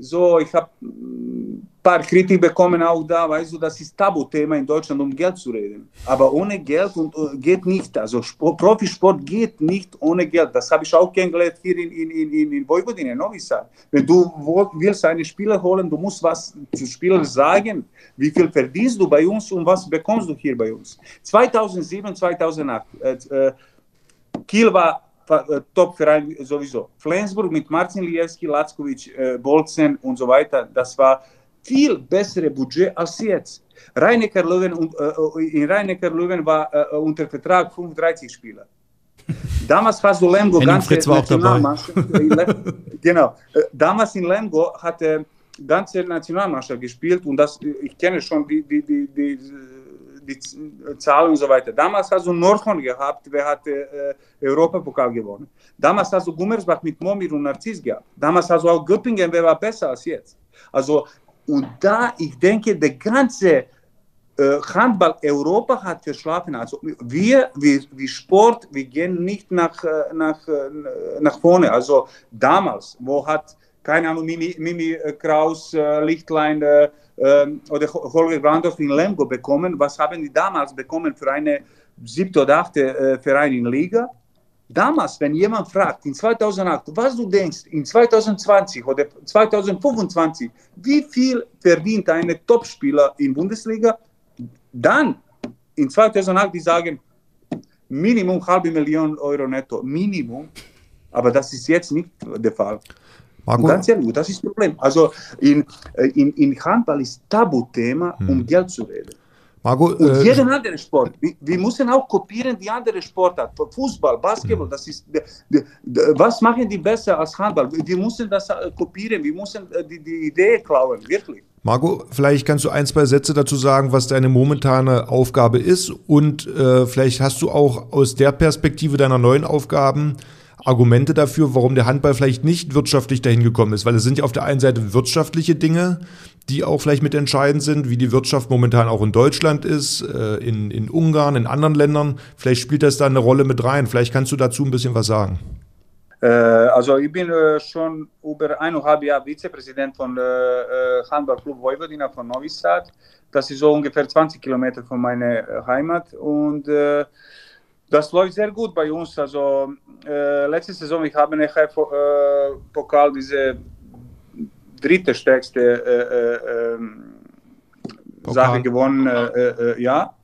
so, ich habe ein paar Kritik bekommen auch da, weißt du, das ist Tabuthema in Deutschland, um Geld zu reden. Aber ohne Geld und, uh, geht nicht. Also Sport, Profisport geht nicht ohne Geld. Das habe ich auch kennengelernt hier in, in, in, in Vojvodina, Novi Sad. Wenn du willst einen Spieler holen, du musst was zu Spielern sagen. Wie viel verdienst du bei uns und was bekommst du hier bei uns? 2007, 2008, äh, äh, Kiel war äh, Top-Verein sowieso. Flensburg mit Marcin Lijewski, Lackovic, äh, Bolzen und so weiter, das war viel bessere Budget als jetzt. Rhein-Neckar Löwen, äh, in Rhein-Neckar Löwen war äh, unter Vertrag 35 Spieler. <laughs> Damals war so Lemgo ganz Fritz war auch dabei. <laughs> genau. Damals in Lemgo hatte ganze Nationalmannschaft gespielt und das, ich kenne schon die, die, die, die die Zahlen und so weiter. Damals hast du Nordhorn gehabt, wer hat äh, Europapokal gewonnen. Damals hast du Gummersbach mit Momir und Narziss gehabt. Damals hast du auch Göppingen, wer war besser als jetzt. Also, und da, ich denke, der ganze äh, Handball Europa hat verschlafen. Also wir, wie, wie Sport, wir gehen nicht nach, äh, nach, äh, nach vorne. Also damals, wo hat, keine Ahnung, Mimi, Mimi Kraus, Lichtlein, ähm, oder Holger Brandorf in Lemgo bekommen. Was haben die damals bekommen für eine siebte oder achte äh, Verein in Liga? Damals, wenn jemand fragt, in 2008, was du denkst, in 2020 oder 2025, wie viel verdient ein Topspieler in Bundesliga, dann in 2008, die sagen, Minimum halbe Million Euro netto, Minimum. Aber das ist jetzt nicht der Fall. Marco? Ganz ehrlich, das ist das Problem. Also in, in, in Handball ist Tabuthema, hm. um Geld zu reden. Marco, und äh, jeden anderen Sport. Wir, wir, müssen auch kopieren die andere Sportart. Fußball, Basketball, hm. das ist. Was machen die besser als Handball? Wir müssen das kopieren, wir müssen die, die Idee klauen, wirklich. Marco, vielleicht kannst du ein, zwei Sätze dazu sagen, was deine momentane Aufgabe ist und äh, vielleicht hast du auch aus der Perspektive deiner neuen Aufgaben Argumente dafür, warum der Handball vielleicht nicht wirtschaftlich dahin gekommen ist, weil es sind ja auf der einen Seite wirtschaftliche Dinge, die auch vielleicht mit entscheidend sind, wie die Wirtschaft momentan auch in Deutschland ist, äh, in, in Ungarn, in anderen Ländern. Vielleicht spielt das da eine Rolle mit rein. Vielleicht kannst du dazu ein bisschen was sagen. Äh, also ich bin äh, schon über eineinhalb Jahre Vizepräsident von Handballclub Vojvodina von Novi Sad. Das ist so ungefähr 20 Kilometer von meiner Heimat und das läuft sehr gut bei uns. Also äh, letzte Saison, ich habe nachher äh, Pokal diese dritte stärkste äh, ähm, Sache gewonnen. Äh, äh, ja.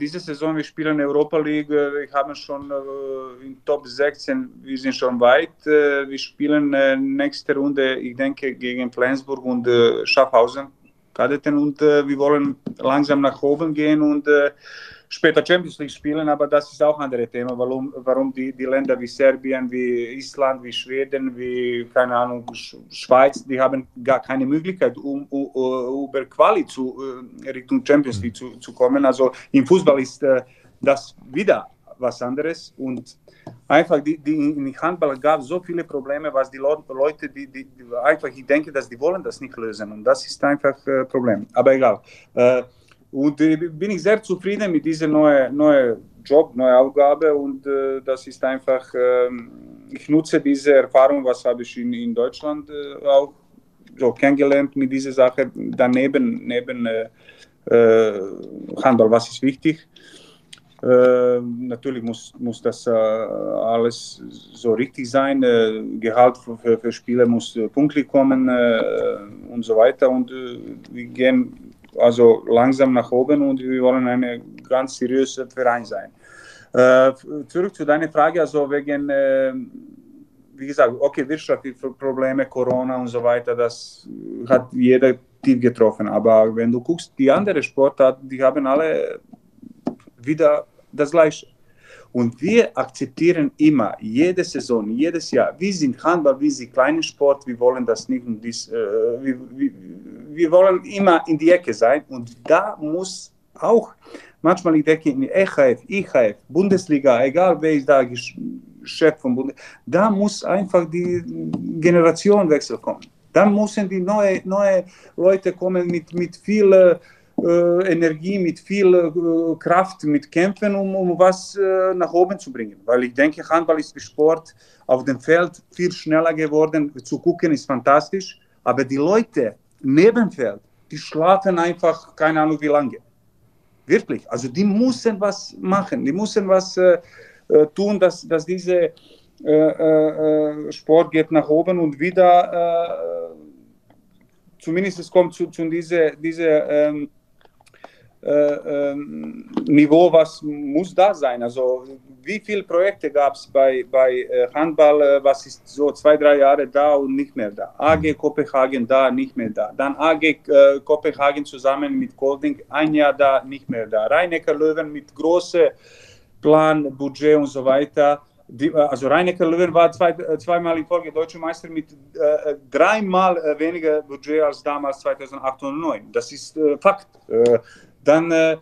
diese Saison, wir spielen Europa League, wir haben schon in Top 16, wir sind schon weit. wir spielen nächste Runde, ich denke, gegen Flensburg und Schaffhausen. Kadetten und wir wollen langsam nach oben gehen und später Champions League spielen, aber das ist auch ein anderes Thema, warum, warum die, die Länder wie Serbien, wie Island, wie Schweden, wie, keine Ahnung, Schweiz, die haben gar keine Möglichkeit, um, um über Quali zu, äh, Richtung Champions League zu, zu kommen. Also im Fußball ist äh, das wieder was anderes. Und einfach die, die in Handball gab so viele Probleme, was die Leute, die, die, die, einfach, ich denke, dass die wollen das nicht lösen. Und das ist einfach ein äh, Problem. Aber egal. Äh, und äh, bin ich sehr zufrieden mit dieser neuen neue Job, neue Aufgabe. Und äh, das ist einfach, ähm, ich nutze diese Erfahrung, was habe ich in, in Deutschland äh, auch so kennengelernt mit dieser Sache. Daneben neben äh, Handball, was ist wichtig? Äh, natürlich muss, muss das äh, alles so richtig sein. Äh, Gehalt für, für, für Spieler muss äh, pünktlich kommen äh, und so weiter. Und äh, wir gehen also langsam nach oben und wir wollen ein ganz seriöser Verein sein. zurück zu deiner Frage, also wegen, wie gesagt, okay, wirtschaftliche Probleme, Corona und so weiter, das hat jeder tief getroffen. Aber wenn du guckst, die anderen Sportarten, die haben alle wieder das Gleiche. Und wir akzeptieren immer, jede Saison, jedes Jahr, wir sind Handball, wir sind kleiner Sport, wir wollen das nicht, und dies, äh, wir, wir, wir, wollen immer in die Ecke sein. Und da muss auch, manchmal ich denke, in EHF, IHF, Bundesliga, egal wer ist da Chef von Bundesliga, da muss einfach die Generationenwechsel kommen. Dann müssen die neue, neue Leute kommen mit, mit viel äh, Energie, mit viel äh, Kraft, mit Kämpfen, um, um was äh, nach oben zu bringen. Weil ich denke, Handball ist Sport auf dem Feld viel schneller geworden. Zu gucken ist fantastisch, aber die Leute neben Feld, die schlafen einfach keine Ahnung wie lange. Wirklich. Also die müssen was machen, die müssen was äh, äh tun, dass, dass diese äh, Sport geht nach oben und wieder zumindest es kommt zu, zu dieser diese, ähm, äh, ähm, Niveau, was muss da sein? Also wie viele Projekte gab es bei, bei äh, Handball, äh, was ist so zwei, drei Jahre da und nicht mehr da? AG Kopenhagen da, nicht mehr da. Dann AG äh, Kopenhagen zusammen mit Golding, ein Jahr da, nicht mehr da. Rheinecker Löwen mit großem Plan, Budget und so weiter. Die, also Rheinecker Löwen war zwei, zweimal in Folge deutscher Meister mit äh, dreimal äh, weniger Budget als damals 2008 und 2009. Das ist äh, Fakt. Dann äh, äh,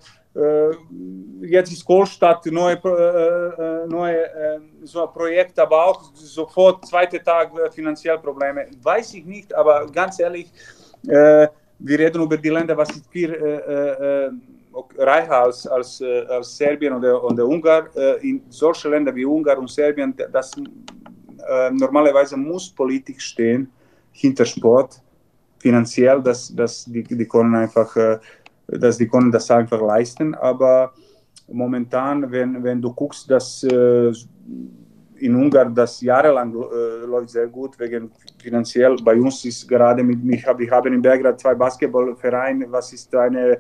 jetzt ist Kohlstadt neue, äh, äh neue äh, so Projekt, aber auch sofort zweiter Tag äh, finanziell Probleme. Weiß ich nicht, aber ganz ehrlich, wir reden über die Länder, was ist viel reicher als, als, als Serbien oder, oder Ungarn. in solche Länder wie Ungarn und Serbien, das normalerweise muss Politik stehen hinter Sport, finanziell, dass, dass die, die können einfach dass die können das einfach leisten. Aber momentan, wenn, wenn du guckst, dass äh, in Ungarn das jahrelang äh, läuft sehr gut, wegen finanziell. Bei uns ist gerade mit, ich habe ich in Belgrad zwei Basketballvereine, was ist eine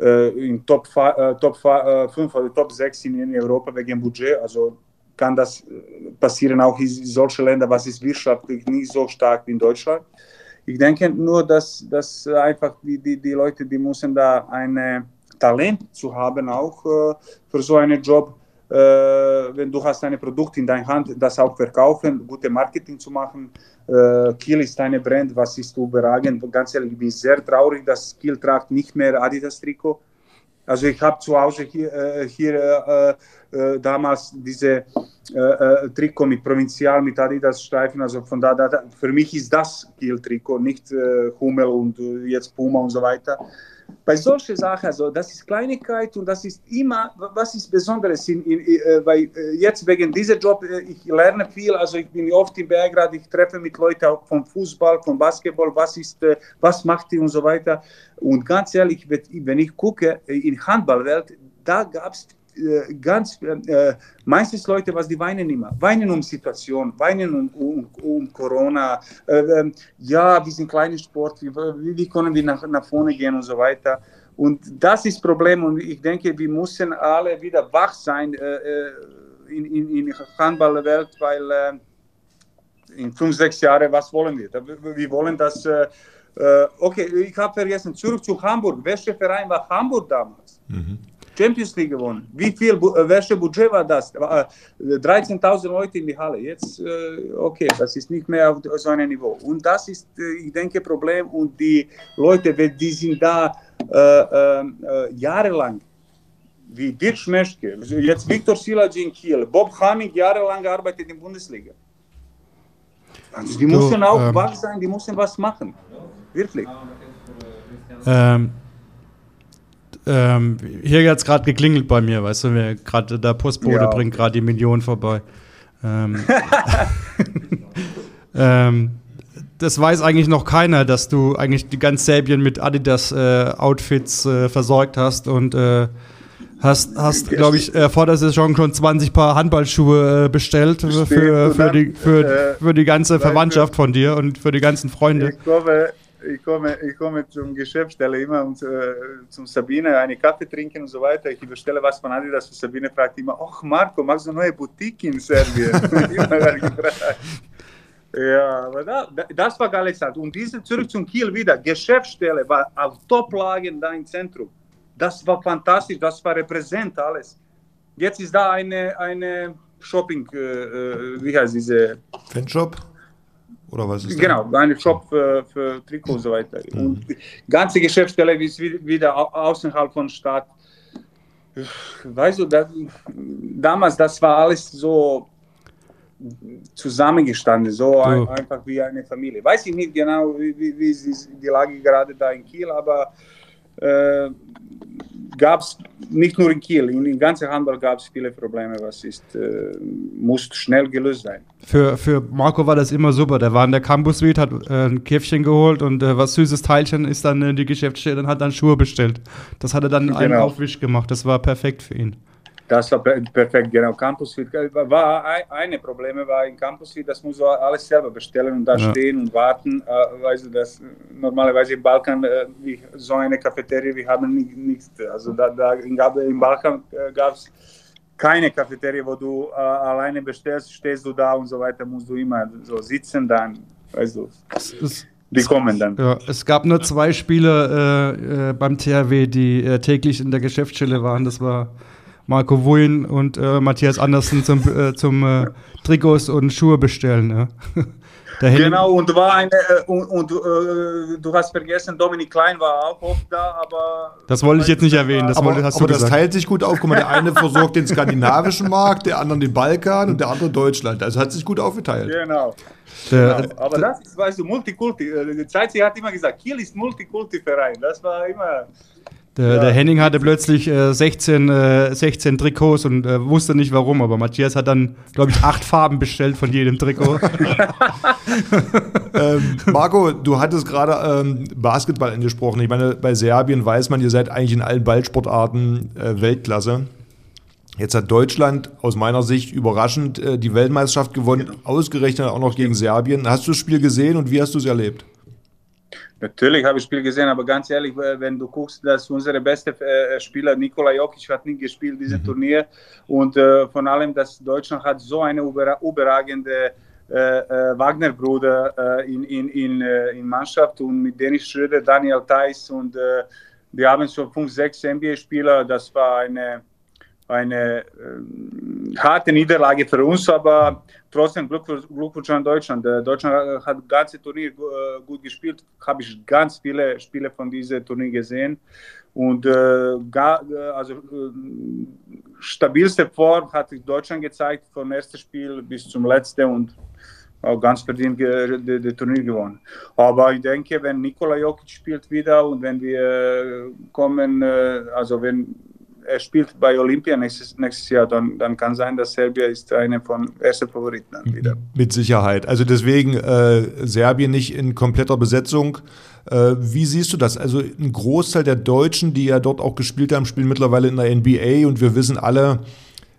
äh, in Top, äh, Top 5 oder Top 6 in, in Europa wegen Budget. Also kann das äh, passieren auch in solchen Ländern, was ist wirtschaftlich nicht so stark wie in Deutschland. Ich denke nur, dass, dass einfach die, die, die Leute, die müssen da ein Talent zu haben, auch äh, für so einen Job. Äh, wenn du hast ein Produkt in deiner Hand, das auch verkaufen, gute Marketing zu machen. Äh, Kiel ist eine Brand, was ist überragend. Ganz ehrlich, ich bin sehr traurig, dass Kiel tragt nicht mehr Adidas-Trikot. Also ich habe zu Hause hier, äh, hier äh, äh, damals diese äh, äh, Trikot mit Provinzial, mit Adidas-Streifen. Also von da, da, für mich ist das Kiel-Trikot, nicht äh, Hummel und jetzt Puma und so weiter. Bei solchen Sachen, also das ist Kleinigkeit und das ist immer, was ist Besonderes, in, in, äh, weil jetzt wegen diesem Job, ich lerne viel, also ich bin oft in Belgrad, ich treffe mit Leuten auch vom Fußball, vom Basketball, was ist, was macht die und so weiter. Und ganz ehrlich, wenn ich gucke, in Handballwelt, da gab es äh, ganz, äh, meistens Leute, was die weinen immer, weinen um Situation, weinen um, um, um Corona, äh, ähm, ja, wir sind kleine Sport, wie, wie können wir nach, nach vorne gehen und so weiter. Und das ist das Problem und ich denke, wir müssen alle wieder wach sein äh, äh in, in, in Handballwelt, weil äh, in fünf, sechs Jahren, was wollen wir? Wir wollen das, okay, ich habe vergessen, zurück zu Hamburg. Welcher Verein war Hamburg damals? Mhm. Champions League gewonnen. Wie viel, äh, welches Budget war das? 13.000 äh, Leute in die Halle. Jetzt, äh, okay, das ist nicht mehr auf so einem Niveau. Und das ist, ich denke, Problem. Und die Leute, die sind da äh, äh, jahrelang wie Dirk Schmeschke, jetzt Viktor Silac in Kiel, Bob Hanig jahrelang gearbeitet in der Bundesliga. Also die Du, müssen auch ähm, wach sein, die müssen was machen. Wirklich. Ähm, ähm, hier hat es gerade geklingelt bei mir, weißt du, gerade der Postbote Ja. bringt gerade die Million vorbei. Ähm, <laughs> ähm, das weiß eigentlich noch keiner, dass du eigentlich die ganz Serbien mit Adidas äh, Outfits äh, versorgt hast und äh, hast, hast glaube ich, äh, vor der Saison schon 20 Paar Handballschuhe äh, bestellt für, für, die, für, äh, für die ganze Verwandtschaft von dir und für die ganzen Freunde. Ich komme, ich komme, ich komme zum Geschäftsstelle immer und äh, zum Sabine einen Kaffee trinken und so weiter. Ich bestelle was von Adidas und Sabine fragt immer, ach Marco, machst du eine neue Boutique in Serbien? <laughs> <laughs> Immer wird gefragt. ja, aber da, da, das war Zeit. Und diese zurück zum Kiel wieder, Geschäftsstelle war auf Toplagen da im Zentrum. Das war fantastisch, das war repräsent alles. Jetzt ist da eine, eine Shopping, äh, äh, wie heißt diese? Fanshop? Oder was ist? Genau, ein Shop für, für Trikot und so weiter. Und die ganze Geschäftsstelle ist wi- wieder au- außerhalb von Stadt. Weißt du, das, damals, das war alles so zusammengestanden, so Du. einfach wie eine Familie. Weiß ich nicht genau, wie, wie, wie ist die Lage gerade da in Kiel, aber äh, gab es nicht nur in Kiel, in, in ganzer Handball gab es viele Probleme, was ist, äh, muss schnell gelöst sein. Für, für Marco war das immer super. Der war in der Campus Suite, hat äh, ein Käffchen geholt und äh, was süßes Teilchen ist dann in die Geschäftsstelle und hat dann Schuhe bestellt. Das hat er dann einen Genau. Aufwisch gemacht. Das war perfekt für ihn. Das war per perfekt, genau. Campus Suite war ein, eine Probleme war in Campus Suite, das muss alles selber bestellen und da Ja. stehen und warten. Äh, weißt du, das normalerweise im Balkan äh, wie so eine Cafeteria, wir haben ni- nichts. Also da, da in, im Balkan äh, gab es keine Cafeteria, wo du äh, alleine bestellst, stehst du da und so weiter, musst du immer so sitzen, dann, weißt du, die kommen dann. ja, es gab nur zwei Spieler äh, äh, beim THW, die äh, täglich in der Geschäftsstelle waren. Das war Marco Wuin und äh, Matthias Andersen zum, äh, zum äh, Trikots und Schuhe bestellen. <laughs> Henning- Genau, und war eine, äh, und, und äh, du hast vergessen, Dominik Klein war auch oft da, aber. Das wollte ich jetzt nicht erwähnen. Das, Aber, wollte, hast aber du das gesagt. teilt sich gut auf. Guck mal, der eine versorgt den skandinavischen Markt, der andere den Balkan und der andere Deutschland. Also hat sich gut aufgeteilt. Genau. Der, genau. Aber das ist, weißt du, Multikulti. Äh, Die Zeitzig hat immer gesagt, Kiel ist Multikulti-Verein. Das war immer. Der, Ja. der Henning hatte plötzlich äh, 16, äh, 16 Trikots und äh, wusste nicht warum, aber Matthias hat dann, glaube ich, acht Farben bestellt von jedem Trikot. <laughs> Ähm, Marco, du hattest gerade ähm, Basketball angesprochen. Ich meine, bei Serbien weiß man, ihr seid eigentlich in allen Ballsportarten äh, Weltklasse. Jetzt hat Deutschland aus meiner Sicht überraschend äh, die Weltmeisterschaft gewonnen, ausgerechnet auch noch gegen Serbien. Hast du das Spiel gesehen und wie hast du es erlebt? Natürlich habe ich Spiel gesehen, aber ganz ehrlich, äh, wenn du guckst, dass unsere beste äh, Spieler Nikola Jokic hat nicht gespielt dieses Turnier. Und äh, von allem, dass Deutschland hat so eine über, überragende äh, äh, Wagner-Bruder äh, in, in, in, in Mannschaft. Und mit Dennis Schröder, Daniel Theiss und wir haben so fünf, sechs NBA-Spieler. Das war eine, eine ähm, harte Niederlage für uns, aber trotzdem Glückwunsch, Glückwunsch an Deutschland. Äh, Deutschland hat das ganze Turnier äh, gut gespielt. Habe ich ganz viele Spiele von diesem Turnier gesehen. Und äh, ga, äh, also äh, stabilste Form hat Deutschland gezeigt, vom ersten Spiel bis zum letzten und auch ganz verdient das Turnier gewonnen. Aber ich denke, wenn Nikola Jokic spielt wieder und wenn wir äh, kommen, äh, also wenn er spielt bei Olympia nächstes, nächstes Jahr, dann, dann kann sein, dass Serbien ist eine von ersten Favoriten dann wieder. Mit Sicherheit. Also deswegen äh, Serbien nicht in kompletter Besetzung. Äh, wie siehst du das? Also ein Großteil der Deutschen, die ja dort auch gespielt haben, spielen mittlerweile in der NBA und wir wissen alle,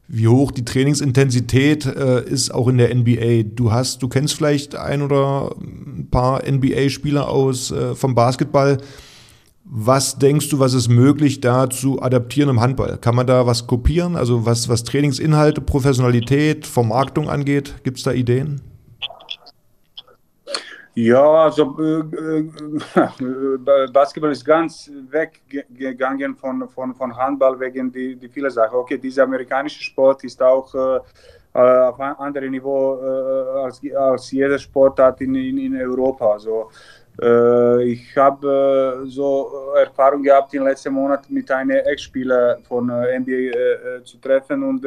wie hoch die Trainingsintensität äh, ist, auch in der NBA. Du hast, du kennst vielleicht ein oder ein paar NBA-Spieler aus äh, vom Basketball. Was denkst du, was ist möglich, da zu adaptieren im Handball? Kann man da was kopieren? Also was, was Trainingsinhalte, Professionalität, Vermarktung angeht, gibt es da Ideen? Ja, also äh, äh, <laughs> Basketball ist ganz weggegangen von, von, von Handball wegen die, die viele Sachen. Okay, dieser amerikanische Sport ist auch äh, auf einem anderen Niveau äh, als, als jeder Sportart in, in, in Europa. Also Äh, ich habe äh, so Erfahrung gehabt in den letzten Monaten mit einem Ex-Spieler von äh, NBA äh, zu treffen und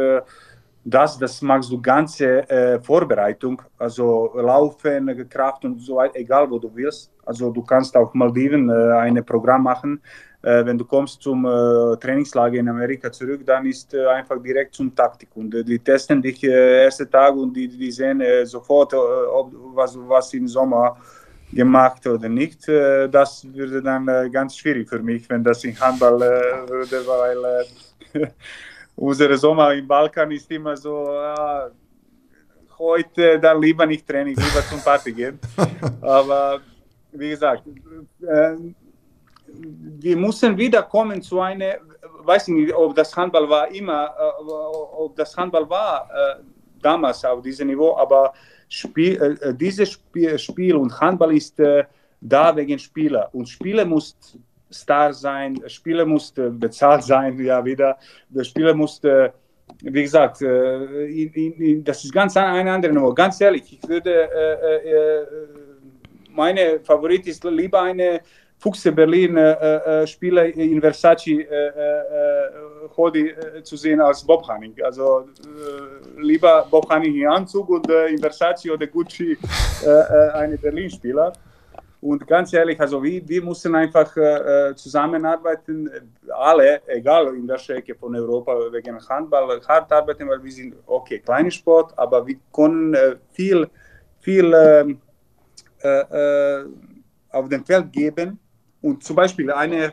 das, das machst du ganze äh, Vorbereitung, also Laufen, Kraft und so weiter, egal wo du willst. Also du kannst auch Maldiven äh, ein Programm machen. Äh, wenn du kommst zum äh, Trainingslager in Amerika zurück, dann ist äh, einfach direkt zum Taktik und äh, die testen dich äh, erste Tag und die, die sehen sofort, ob was was im Sommer gemacht oder nicht. das würde dann ganz schwierig für mich, wenn das in Handball würde, weil <laughs> unsere Sommer im Balkan ist immer so, ah, heute dann lieber nicht Training, lieber zum Party gehen. <laughs> Aber wie gesagt, äh, wir müssen wieder kommen zu einer, weiß nicht, ob das Handball war immer, äh, ob das Handball war äh, damals auf diesem Niveau, aber Spiel, äh, äh, dieses Spiel, Spiel, und Handball ist äh, da wegen Spieler und Spieler muss Star sein, Spieler musste bezahlt <laughs> sein, ja wieder. Der Spieler musste, wie gesagt, äh, in, in, das ist ganz ein anderes Niveau. Ganz ehrlich, ich würde, äh, äh, meine Favorit ist lieber eine Fuchse Berlin äh, Spieler in Versace äh, Hoodie zu sehen als Bob Hanning. Also lieber Bob Hanning in Anzug und in Versace oder Gucci eine Berlin-Spieler. Und ganz ehrlich, also wir, wir müssen einfach äh, äh zusammenarbeiten, alle, egal in der Strecke von Europa, wegen Handball, hart arbeiten, weil wir sind, okay, kleiner Sport, aber wir können äh, viel, viel äh, äh, auf dem Feld geben. Und zum Beispiel eine, äh,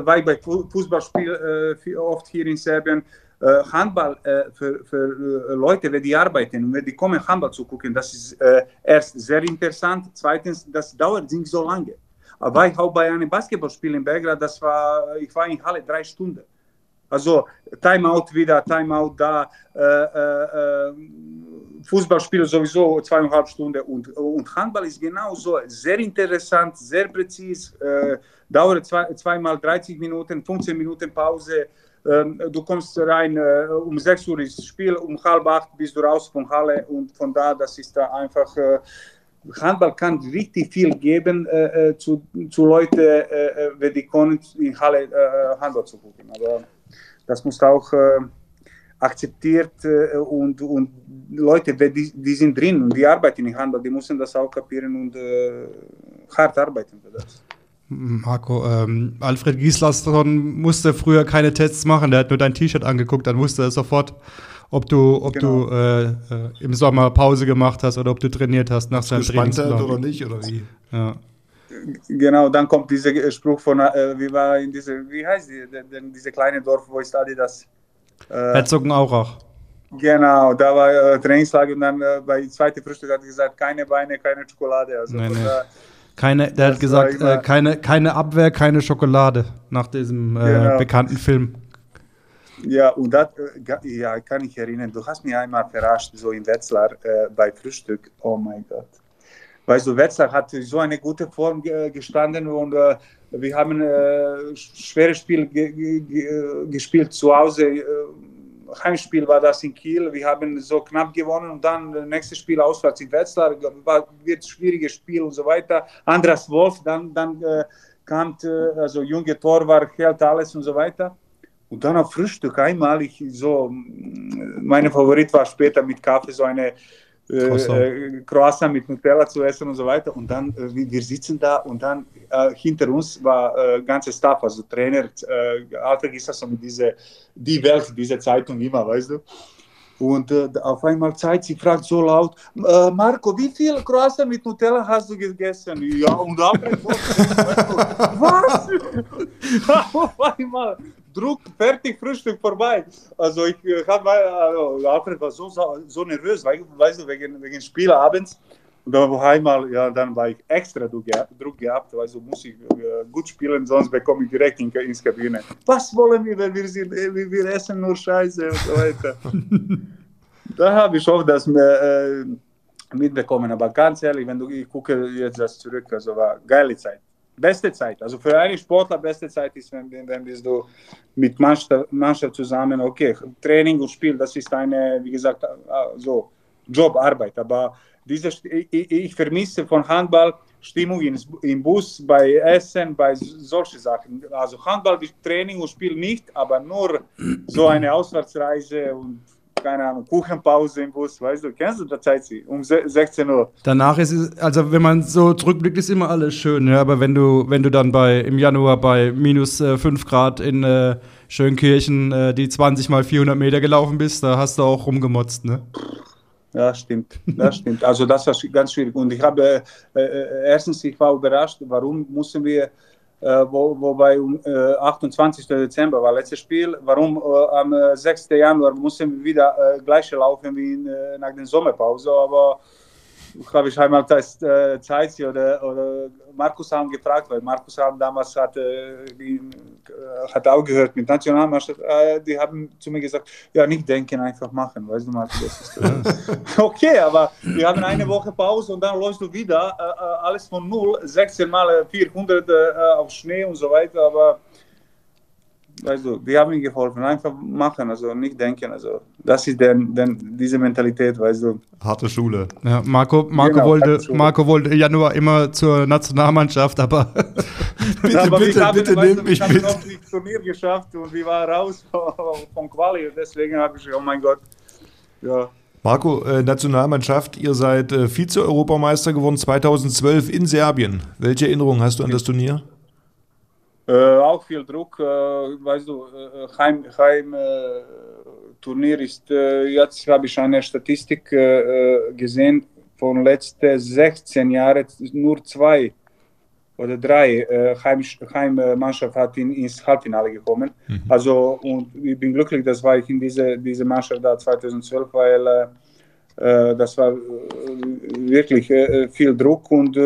weil bei Fußballspiel oft hier in Serbien, äh, Handball äh, für, für äh, Leute, wenn die arbeiten und wenn die kommen, Handball zu gucken, das ist äh, erst sehr interessant. Zweitens, das dauert nicht so lange. Aber ich auch bei einem Basketballspiel in Belgrad, das war, ich war in Halle drei Stunden. Also Timeout wieder, Timeout da, äh, äh, Fußballspiel sowieso zweieinhalb Stunden und, und Handball ist genauso sehr interessant, sehr präzise, äh, dauert zwei, zweimal 30 Minuten, 15 Minuten Pause, ähm, du kommst rein äh, um 6 Uhr ist Spiel, um halb acht bist du raus von Halle und von da, das ist da einfach. Äh, Handball kann richtig viel geben äh, zu, zu Leuten, äh, wenn die können in Halle äh, Handball zu gucken. Aber das muss auch äh, akzeptiert und, und Leute, die, die sind drin und die arbeiten in Handball, die müssen das auch kapieren und hart arbeiten für das. Marco, ähm, Alfred Gislason musste früher keine Tests machen, der hat nur dein T-Shirt angeguckt, dann wusste er sofort, ob du, ob genau. du äh, äh, im Sommer Pause gemacht hast oder ob du trainiert hast nach seinem Trainingsplan. oder nicht, oder wie? Ja. Genau, dann kommt dieser Spruch von, äh, wie war in diese, wie heißt die, denn diese kleine Dorf, wo ist Adidas? Äh, Herzogenaurach. Genau, da war äh, Trainingslager und dann äh, bei zweite Frühstück hat er gesagt, keine Beine, keine Schokolade. Also nee, nee. Da, keine, der hat gesagt, äh, keine, keine Abwehr, keine Schokolade nach diesem äh, genau. bekannten Film. Ja, und das äh, ja, kann ich erinnern. Du hast mich einmal verarscht, so in Wetzlar äh, bei Frühstück. Oh mein Gott. Weißt du, Wetzlar hat so eine gute Form gestanden und äh, wir haben äh, schwere Spiel gespielt zu Hause Heimspiel war das in Kiel. Wir haben so knapp gewonnen und dann das nächste Spiel auswärts in Wetzlar. War, wird ein schwieriges Spiel und so weiter. Andras Wolf, dann, dann äh, kam, äh, also junge Torwart, hält alles und so weiter. Und dann auf Frühstück einmal, ich so, mein Favorit war später mit Kaffee so eine. Äh, Croissant mit Nutella zu essen und so weiter. Und dann, äh, wir sitzen da und dann äh, hinter uns war äh, ganze Staff, also Trainer, äh, Alfred Gisasson mit dieser, die Welt, diese Zeitung immer, weißt du. Und äh, auf einmal Zeit, sie fragt so laut, äh, Marco, wie viel Croissant mit Nutella hast du gegessen? Ja, und Alfred, <laughs> was? Auf einmal, Druck, fertig, Frühstück vorbei. Also ich äh, habe, also Alfred war so, so nervös, weißt du, wegen, wegen Spiel abends. Und dann war einmal, ja, dann war ich extra Druck, gehabt, also muss ich äh, gut spielen, sonst bekomme ich direkt in, ins Kabine. Was wollen wir, wenn wir, sind, äh, wir essen nur Scheiße und so weiter. <laughs> da habe ich auch das äh, mitbekommen, aber ganz ehrlich, wenn du, ich gucke jetzt das zurück, also war geile Zeit beste Zeit. Also für einen Sportler beste Zeit ist, wenn, wenn bist du mit Mannschaft, Mannschaft zusammen, okay, Training und Spiel, das ist eine, wie gesagt, so Jobarbeit. Aber diese, ich, ich vermisse von Handball Stimmung in, im Bus, bei Essen, bei solchen Sachen. Also Handball, Training und Spiel nicht, aber nur so eine Auswärtsreise und keine Ahnung, Kuchenpause im Bus, weißt du, kennst du das Zeit um 16 Uhr. Danach ist es, also wenn man so zurückblickt, ist immer alles schön, ja, aber wenn du, wenn du dann bei, im Januar bei minus äh, 5 Grad in äh, Schönkirchen äh, die 20 mal 400 Meter gelaufen bist, da hast du auch rumgemotzt, ne? Ja, stimmt. Das stimmt. Also das war ganz schwierig. Und ich habe, äh, äh, erstens, ich war überrascht, warum mussten wir äh, wo, wobei um äh, 28. Dezember war letztes Spiel. Warum äh, am 6. Januar mussten wir wieder äh, gleiche laufen wie in, äh, nach der Sommerpause, aber glaube ich, einmal das äh, Zeit oder, oder Markus haben gefragt, weil Markus haben damals hat, äh, die, hat auch gehört mit Nationalmannschaft, äh, die haben zu mir gesagt, ja, nicht denken, einfach machen, weißt du, Markus, das ist äh, <laughs> okay, aber wir haben eine Woche Pause und dann läufst du wieder, äh, äh, alles von null, 16 mal 400 auf Schnee und so weiter, aber weißt du, die haben mir geholfen. Einfach machen, also nicht denken. Also das ist denn, denn diese Mentalität, weißt du. Harte Schule. Ja, Marco, Marco, genau, wollte, Marco wollte Januar immer zur Nationalmannschaft, aber <laughs> bitte, aber bitte, haben, bitte nimm mich mit. Ich habe das Turnier geschafft und wir waren raus <laughs> vom Quali. Deswegen habe ich, oh mein Gott, ja. Marco, äh, Nationalmannschaft, ihr seid äh, Vize-Europameister geworden 2012 in Serbien. Welche Erinnerungen hast du an das Turnier? Äh, auch viel Druck, äh, weißt du, äh, Heim, Heim äh, Turnier ist, äh, jetzt habe ich eine Statistik äh, gesehen, von letzten 16 Jahren nur zwei oder drei Heim, Heimmannschaft hat in, ins Halbfinale gekommen. Mhm. Also, und ich bin glücklich, dass war ich in diese, diese Mannschaft da 2012, weil das war wirklich viel Druck und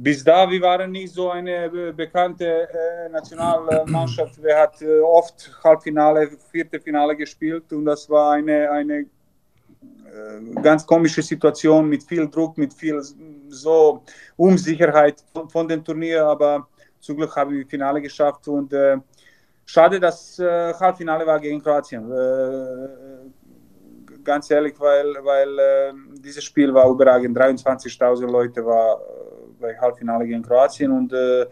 bis da, wir waren nicht so eine bekannte äh, Nationalmannschaft. Wir hat äh, oft Halbfinale, vierte Finale gespielt und das war eine, eine äh, ganz komische Situation mit viel Druck, mit viel so Unsicherheit von, von dem Turnier. Aber zum Glück haben wir Finale geschafft und äh, schade, dass äh, Halbfinale war gegen Kroatien. Äh, ganz ehrlich, weil, weil dieses Spiel war überragend. 23.000 Leute war bei Halbfinale gegen Kroatien und äh,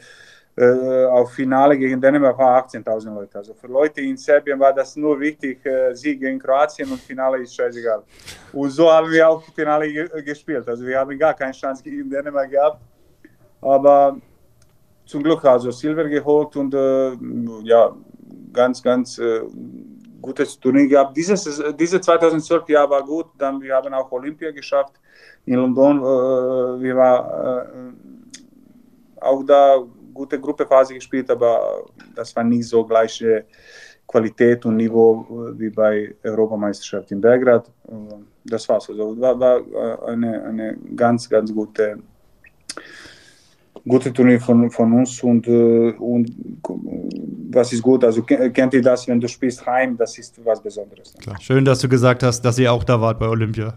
äh, auf Finale gegen Dänemark waren 18.000 Leute. Also für Leute in Serbien war das nur wichtig, äh, Sieg gegen Kroatien und Finale ist scheißegal. Und so haben wir auch Finale ge gespielt. Also wir haben gar keine Chance gegen Dänemark gehabt. Aber zum Glück also Silber geholt und äh, ja, ganz, ganz äh, gutes Turnier gehabt. Dieses, diese 2012 Jahr war gut, dann wir haben auch Olympia geschafft in London. Äh, wir waren äh, auch da gute Gruppephase gespielt, aber das war nicht so gleiche Qualität und Niveau wie bei Europameisterschaft in Belgrad. Das war's. Also war, war eine, eine ganz, ganz gute gute Turnier von, von uns und, und was ist gut, also kennt ihr das, wenn du spielst heim, das ist was Besonderes. Klar. Schön, dass du gesagt hast, dass ihr auch da wart bei Olympia.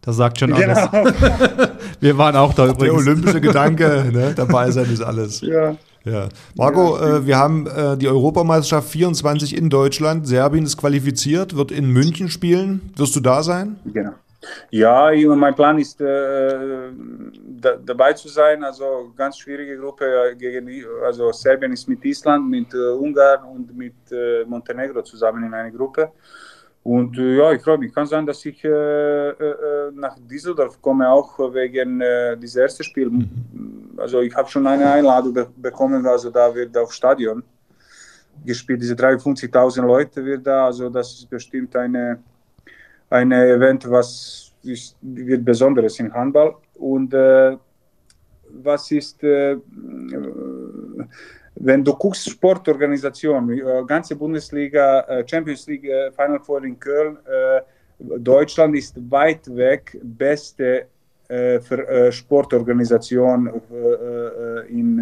Das sagt schon alles. Genau. <laughs> Wir waren auch da übrigens. Der olympische Gedanke, <laughs> ne? dabei sein ist alles. Ja. Ja. Marco, ja, äh, wir haben äh, die Europameisterschaft 24 in Deutschland. Serbien ist qualifiziert, wird in München spielen. Wirst du da sein? Genau. Ja, mein Plan ist, äh, da, dabei zu sein. Also ganz schwierige Gruppe äh, gegen also Serbien ist mit Island, mit äh, Ungarn und mit äh, Montenegro zusammen in einer Gruppe. Und ja, ich freue mich. Kann sein, dass ich nach Düsseldorf komme, auch wegen äh, dieses ersten Spiel. Mhm. Also ich habe schon eine Einladung be bekommen, also da wird auf Stadion gespielt. Diese 53.000 Leute wird da, also das ist bestimmt eine, eine Event, was ist, wird Besonderes im Handball. Und äh, was ist äh, wenn du guckst, Sportorganisation, äh, ganze Bundesliga, äh, Champions League, äh, Final Four in Köln, Deutschland ist weit weg beste für Sportorganisation in,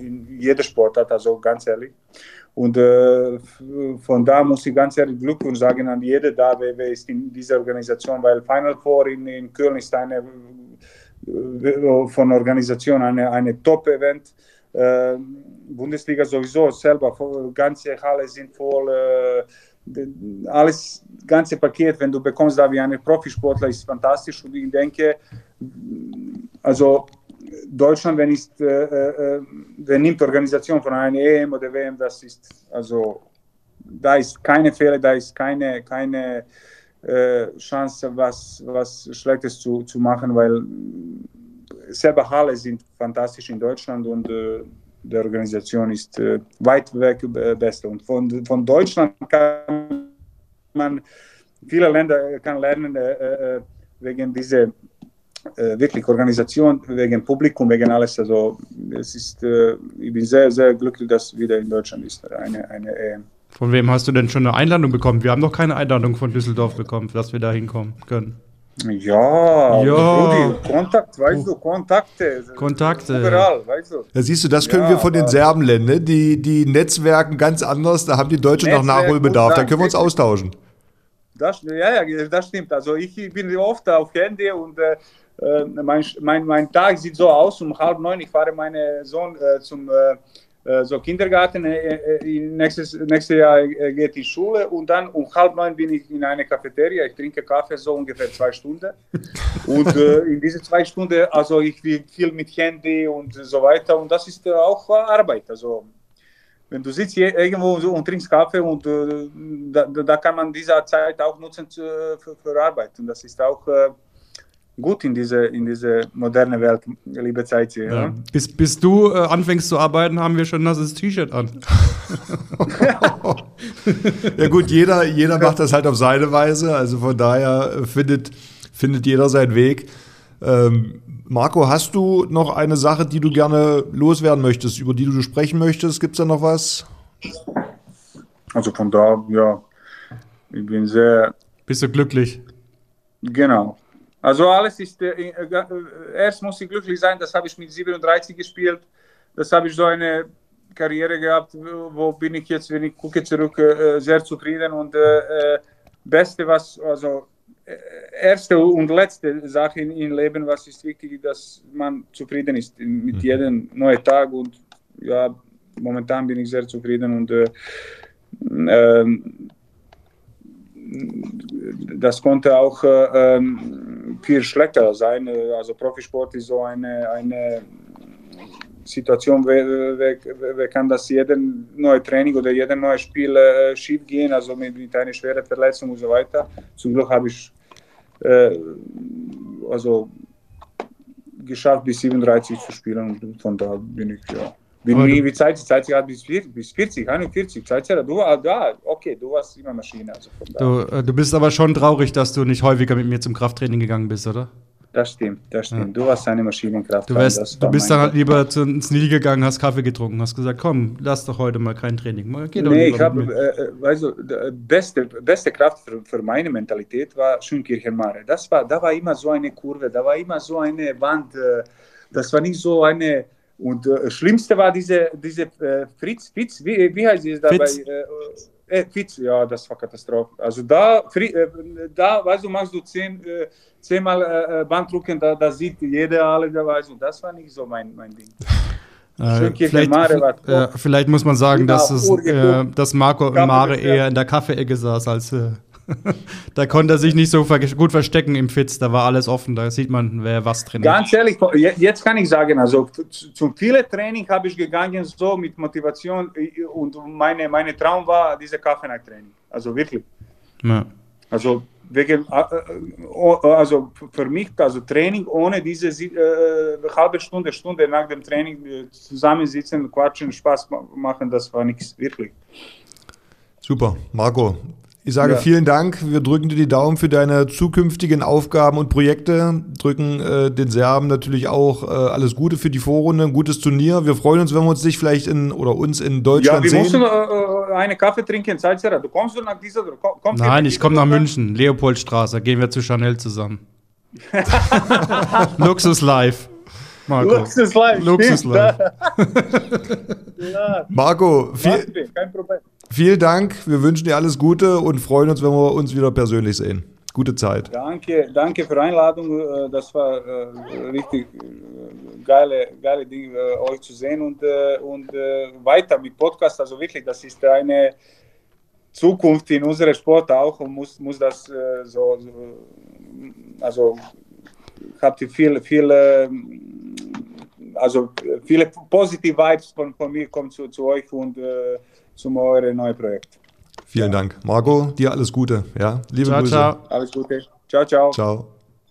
in jeder Sportart, also ganz ehrlich. Und von da muss ich ganz ehrlich Glückwunsch sagen an jede da, wer ist in dieser Organisation, weil Final Four in, in Köln ist eine von Organisation eine, eine Top-Event. Bundesliga sowieso selber, ganze Halle sind voll, äh, alles, ganze Paket, wenn du bekommst da wie ein Profisportler, ist fantastisch und ich denke, also Deutschland, wenn ist, äh, äh, wenn nimmt Organisation von einer EM oder WM, das ist also da ist keine Fehler, da ist keine, keine äh, Chance, was, was Schlechtes zu, zu machen, weil selber Halle sind fantastisch in Deutschland und äh, die Organisation ist äh, weit weg äh, beste. Und von, von Deutschland kann man viele Länder kann lernen äh, äh, wegen dieser äh, wirklich Organisation, wegen Publikum, wegen alles. Also es ist, ich bin sehr, sehr glücklich, dass wieder in Deutschland ist eine, eine EM. Von wem hast du denn schon eine Einladung bekommen? Wir haben noch keine Einladung von Düsseldorf bekommen, dass wir da hinkommen können. Ja, ja. Rudi, Kontakt, weißt du, Kontakte. Kontakte. Überall, weißt du. Ja, siehst du, das können Ja, wir von den Serben lernen. Ne? Die, die Netzwerken ganz anders, da haben die Deutschen noch Netzwerk Nachholbedarf. und Da können wir uns austauschen. Das, ja, ja, das stimmt. Also ich bin oft auf Handy und äh, äh, mein, mein, mein Tag sieht so aus, um halb neun, ich fahre meinen Sohn äh, zum äh, äh, so Kindergarten, äh, nächstes, nächstes Jahr geht in Schule und dann um halb neun bin ich in einer Cafeteria, ich trinke Kaffee so ungefähr zwei Stunden. <laughs> Und in diese zwei Stunden, also ich will viel mit Handy und so weiter. Und das ist auch Arbeit, also wenn du sitzt hier irgendwo und trinkst Kaffee und da, da kann man diese Zeit auch nutzen für, für Arbeit. Und das ist auch gut in diese, in diese moderne Welt, liebe Zeit. Ja. Ja. Bis, bis du äh, anfängst zu arbeiten, haben wir schon ein nasses T-Shirt an. <laughs> Ja gut, jeder, jeder macht das halt auf seine Weise. Also von daher äh, findet, findet jeder seinen Weg. Ähm, Marco, hast du noch eine Sache, die du gerne loswerden möchtest, über die du sprechen möchtest? Gibt es da noch was? Also von da, ja, ich bin sehr, Bist du glücklich? genau. Also alles ist, äh, äh, äh, erst muss ich glücklich sein, das habe ich mit 37 gespielt, das habe ich so eine Karriere gehabt, wo bin ich jetzt, wenn ich gucke zurück, äh, sehr zufrieden und äh, äh, Beste, was, also äh, erste und letzte Sache in, im Leben, was ist wichtig, dass man zufrieden ist mit jedem neuen Tag und ja, momentan bin ich sehr zufrieden und äh, ähm, das konnte auch äh, ähm, viel schlechter sein. Äh, Also Profisport ist so eine, eine Situation, wer, kann das jeden neue Training oder jeden neue Spiel äh, schief gehen, also mit, mit einer schweren Verletzung und so weiter. Zum Glück habe ich äh, also geschafft, bis 37 zu spielen und von da bin ich ja. Du- wie Zeit, Zeit gehabt bis 40, bis 40, 41, Zeit, du warst da, okay, du warst immer Maschine. Also. Du, äh, du bist aber schon traurig, dass du nicht häufiger mit mir zum Krafttraining gegangen bist, oder? Das stimmt, das stimmt. Du warst eine Maschinenkraft. Du, wärst, du bist dann halt lieber zu, ins Nil gegangen, hast Kaffee getrunken, hast gesagt, komm, lass doch heute mal kein Training. Mal, Geh Nee, ich habe, äh, äh, weißt du, die beste, beste Kraft für, für meine Mentalität war Schönkirchen Mare. Das war, da war immer so eine Kurve, da war immer so eine Wand, äh, das war nicht so eine. Und äh, Schlimmste war diese, diese äh, Fritz, Fitz, wie, wie heißt es dabei? Fitz. Äh, äh, Fitz, ja, das war Katastrophe. Also da, äh, da weißt du, machst du zehn, äh, zehnmal Bankdrücken, da, da sieht jeder alle, da weiß und das war nicht so mein, mein Ding. Vielleicht, Mare war top. vielleicht muss man sagen, Wieder dass, es, dass Marco Mare eher in der Kaffeeecke saß als. <laughs> Da konnte er sich nicht so ver gut verstecken im Fitz, da war alles offen, da sieht man, wer was trainiert. Ganz ehrlich, je- jetzt kann ich sagen, also zu- zum vielen Training habe ich gegangen, so mit Motivation und meine, meine Traum war diese Kaffee-Training. Also wirklich. Ja. Also wegen, also für mich, also Training ohne diese äh, halbe Stunde, Stunde nach dem Training äh, zusammensitzen, quatschen, Spaß ma- machen, das war nichts, wirklich. Super, Marco. Ich sage Ja. vielen Dank. Wir drücken dir die Daumen für deine zukünftigen Aufgaben und Projekte. Drücken äh, den Serben natürlich auch äh, alles Gute für die Vorrunde, ein gutes Turnier. Wir freuen uns, wenn wir uns dich vielleicht in oder uns in Ja, Deutschland wir müssen sehen. äh, äh, einen Kaffee trinken, Salzera. Du kommst du nach dieser, komm, Nein, ich komme nach München, Leopoldstraße, gehen wir zu Chanel zusammen. <laughs> Luxus live. Marco. Luxus Live. Luxus. Live. <laughs> Ja, Marco, viel, wir, kein Problem. Vielen Dank. Wir wünschen dir alles Gute und freuen uns, wenn wir uns wieder persönlich sehen. Gute Zeit. Danke, danke für die Einladung. äh, Das war äh, richtig äh, geile, geile Ding, äh, euch zu sehen und, und weiter mit Podcast. Also wirklich, das ist eine Zukunft in unserem Sport auch und muss, muss das so, so, also habt ihr viel, viel äh, also viele positive Vibes von, von mir kommen zu, zu euch und äh, zum eurem neuen Projekt. Vielen Dank. Marco, dir alles Gute. Ja, liebe Ciao, Grüße. ciao. Alles Gute. Ciao, ciao. Ciao.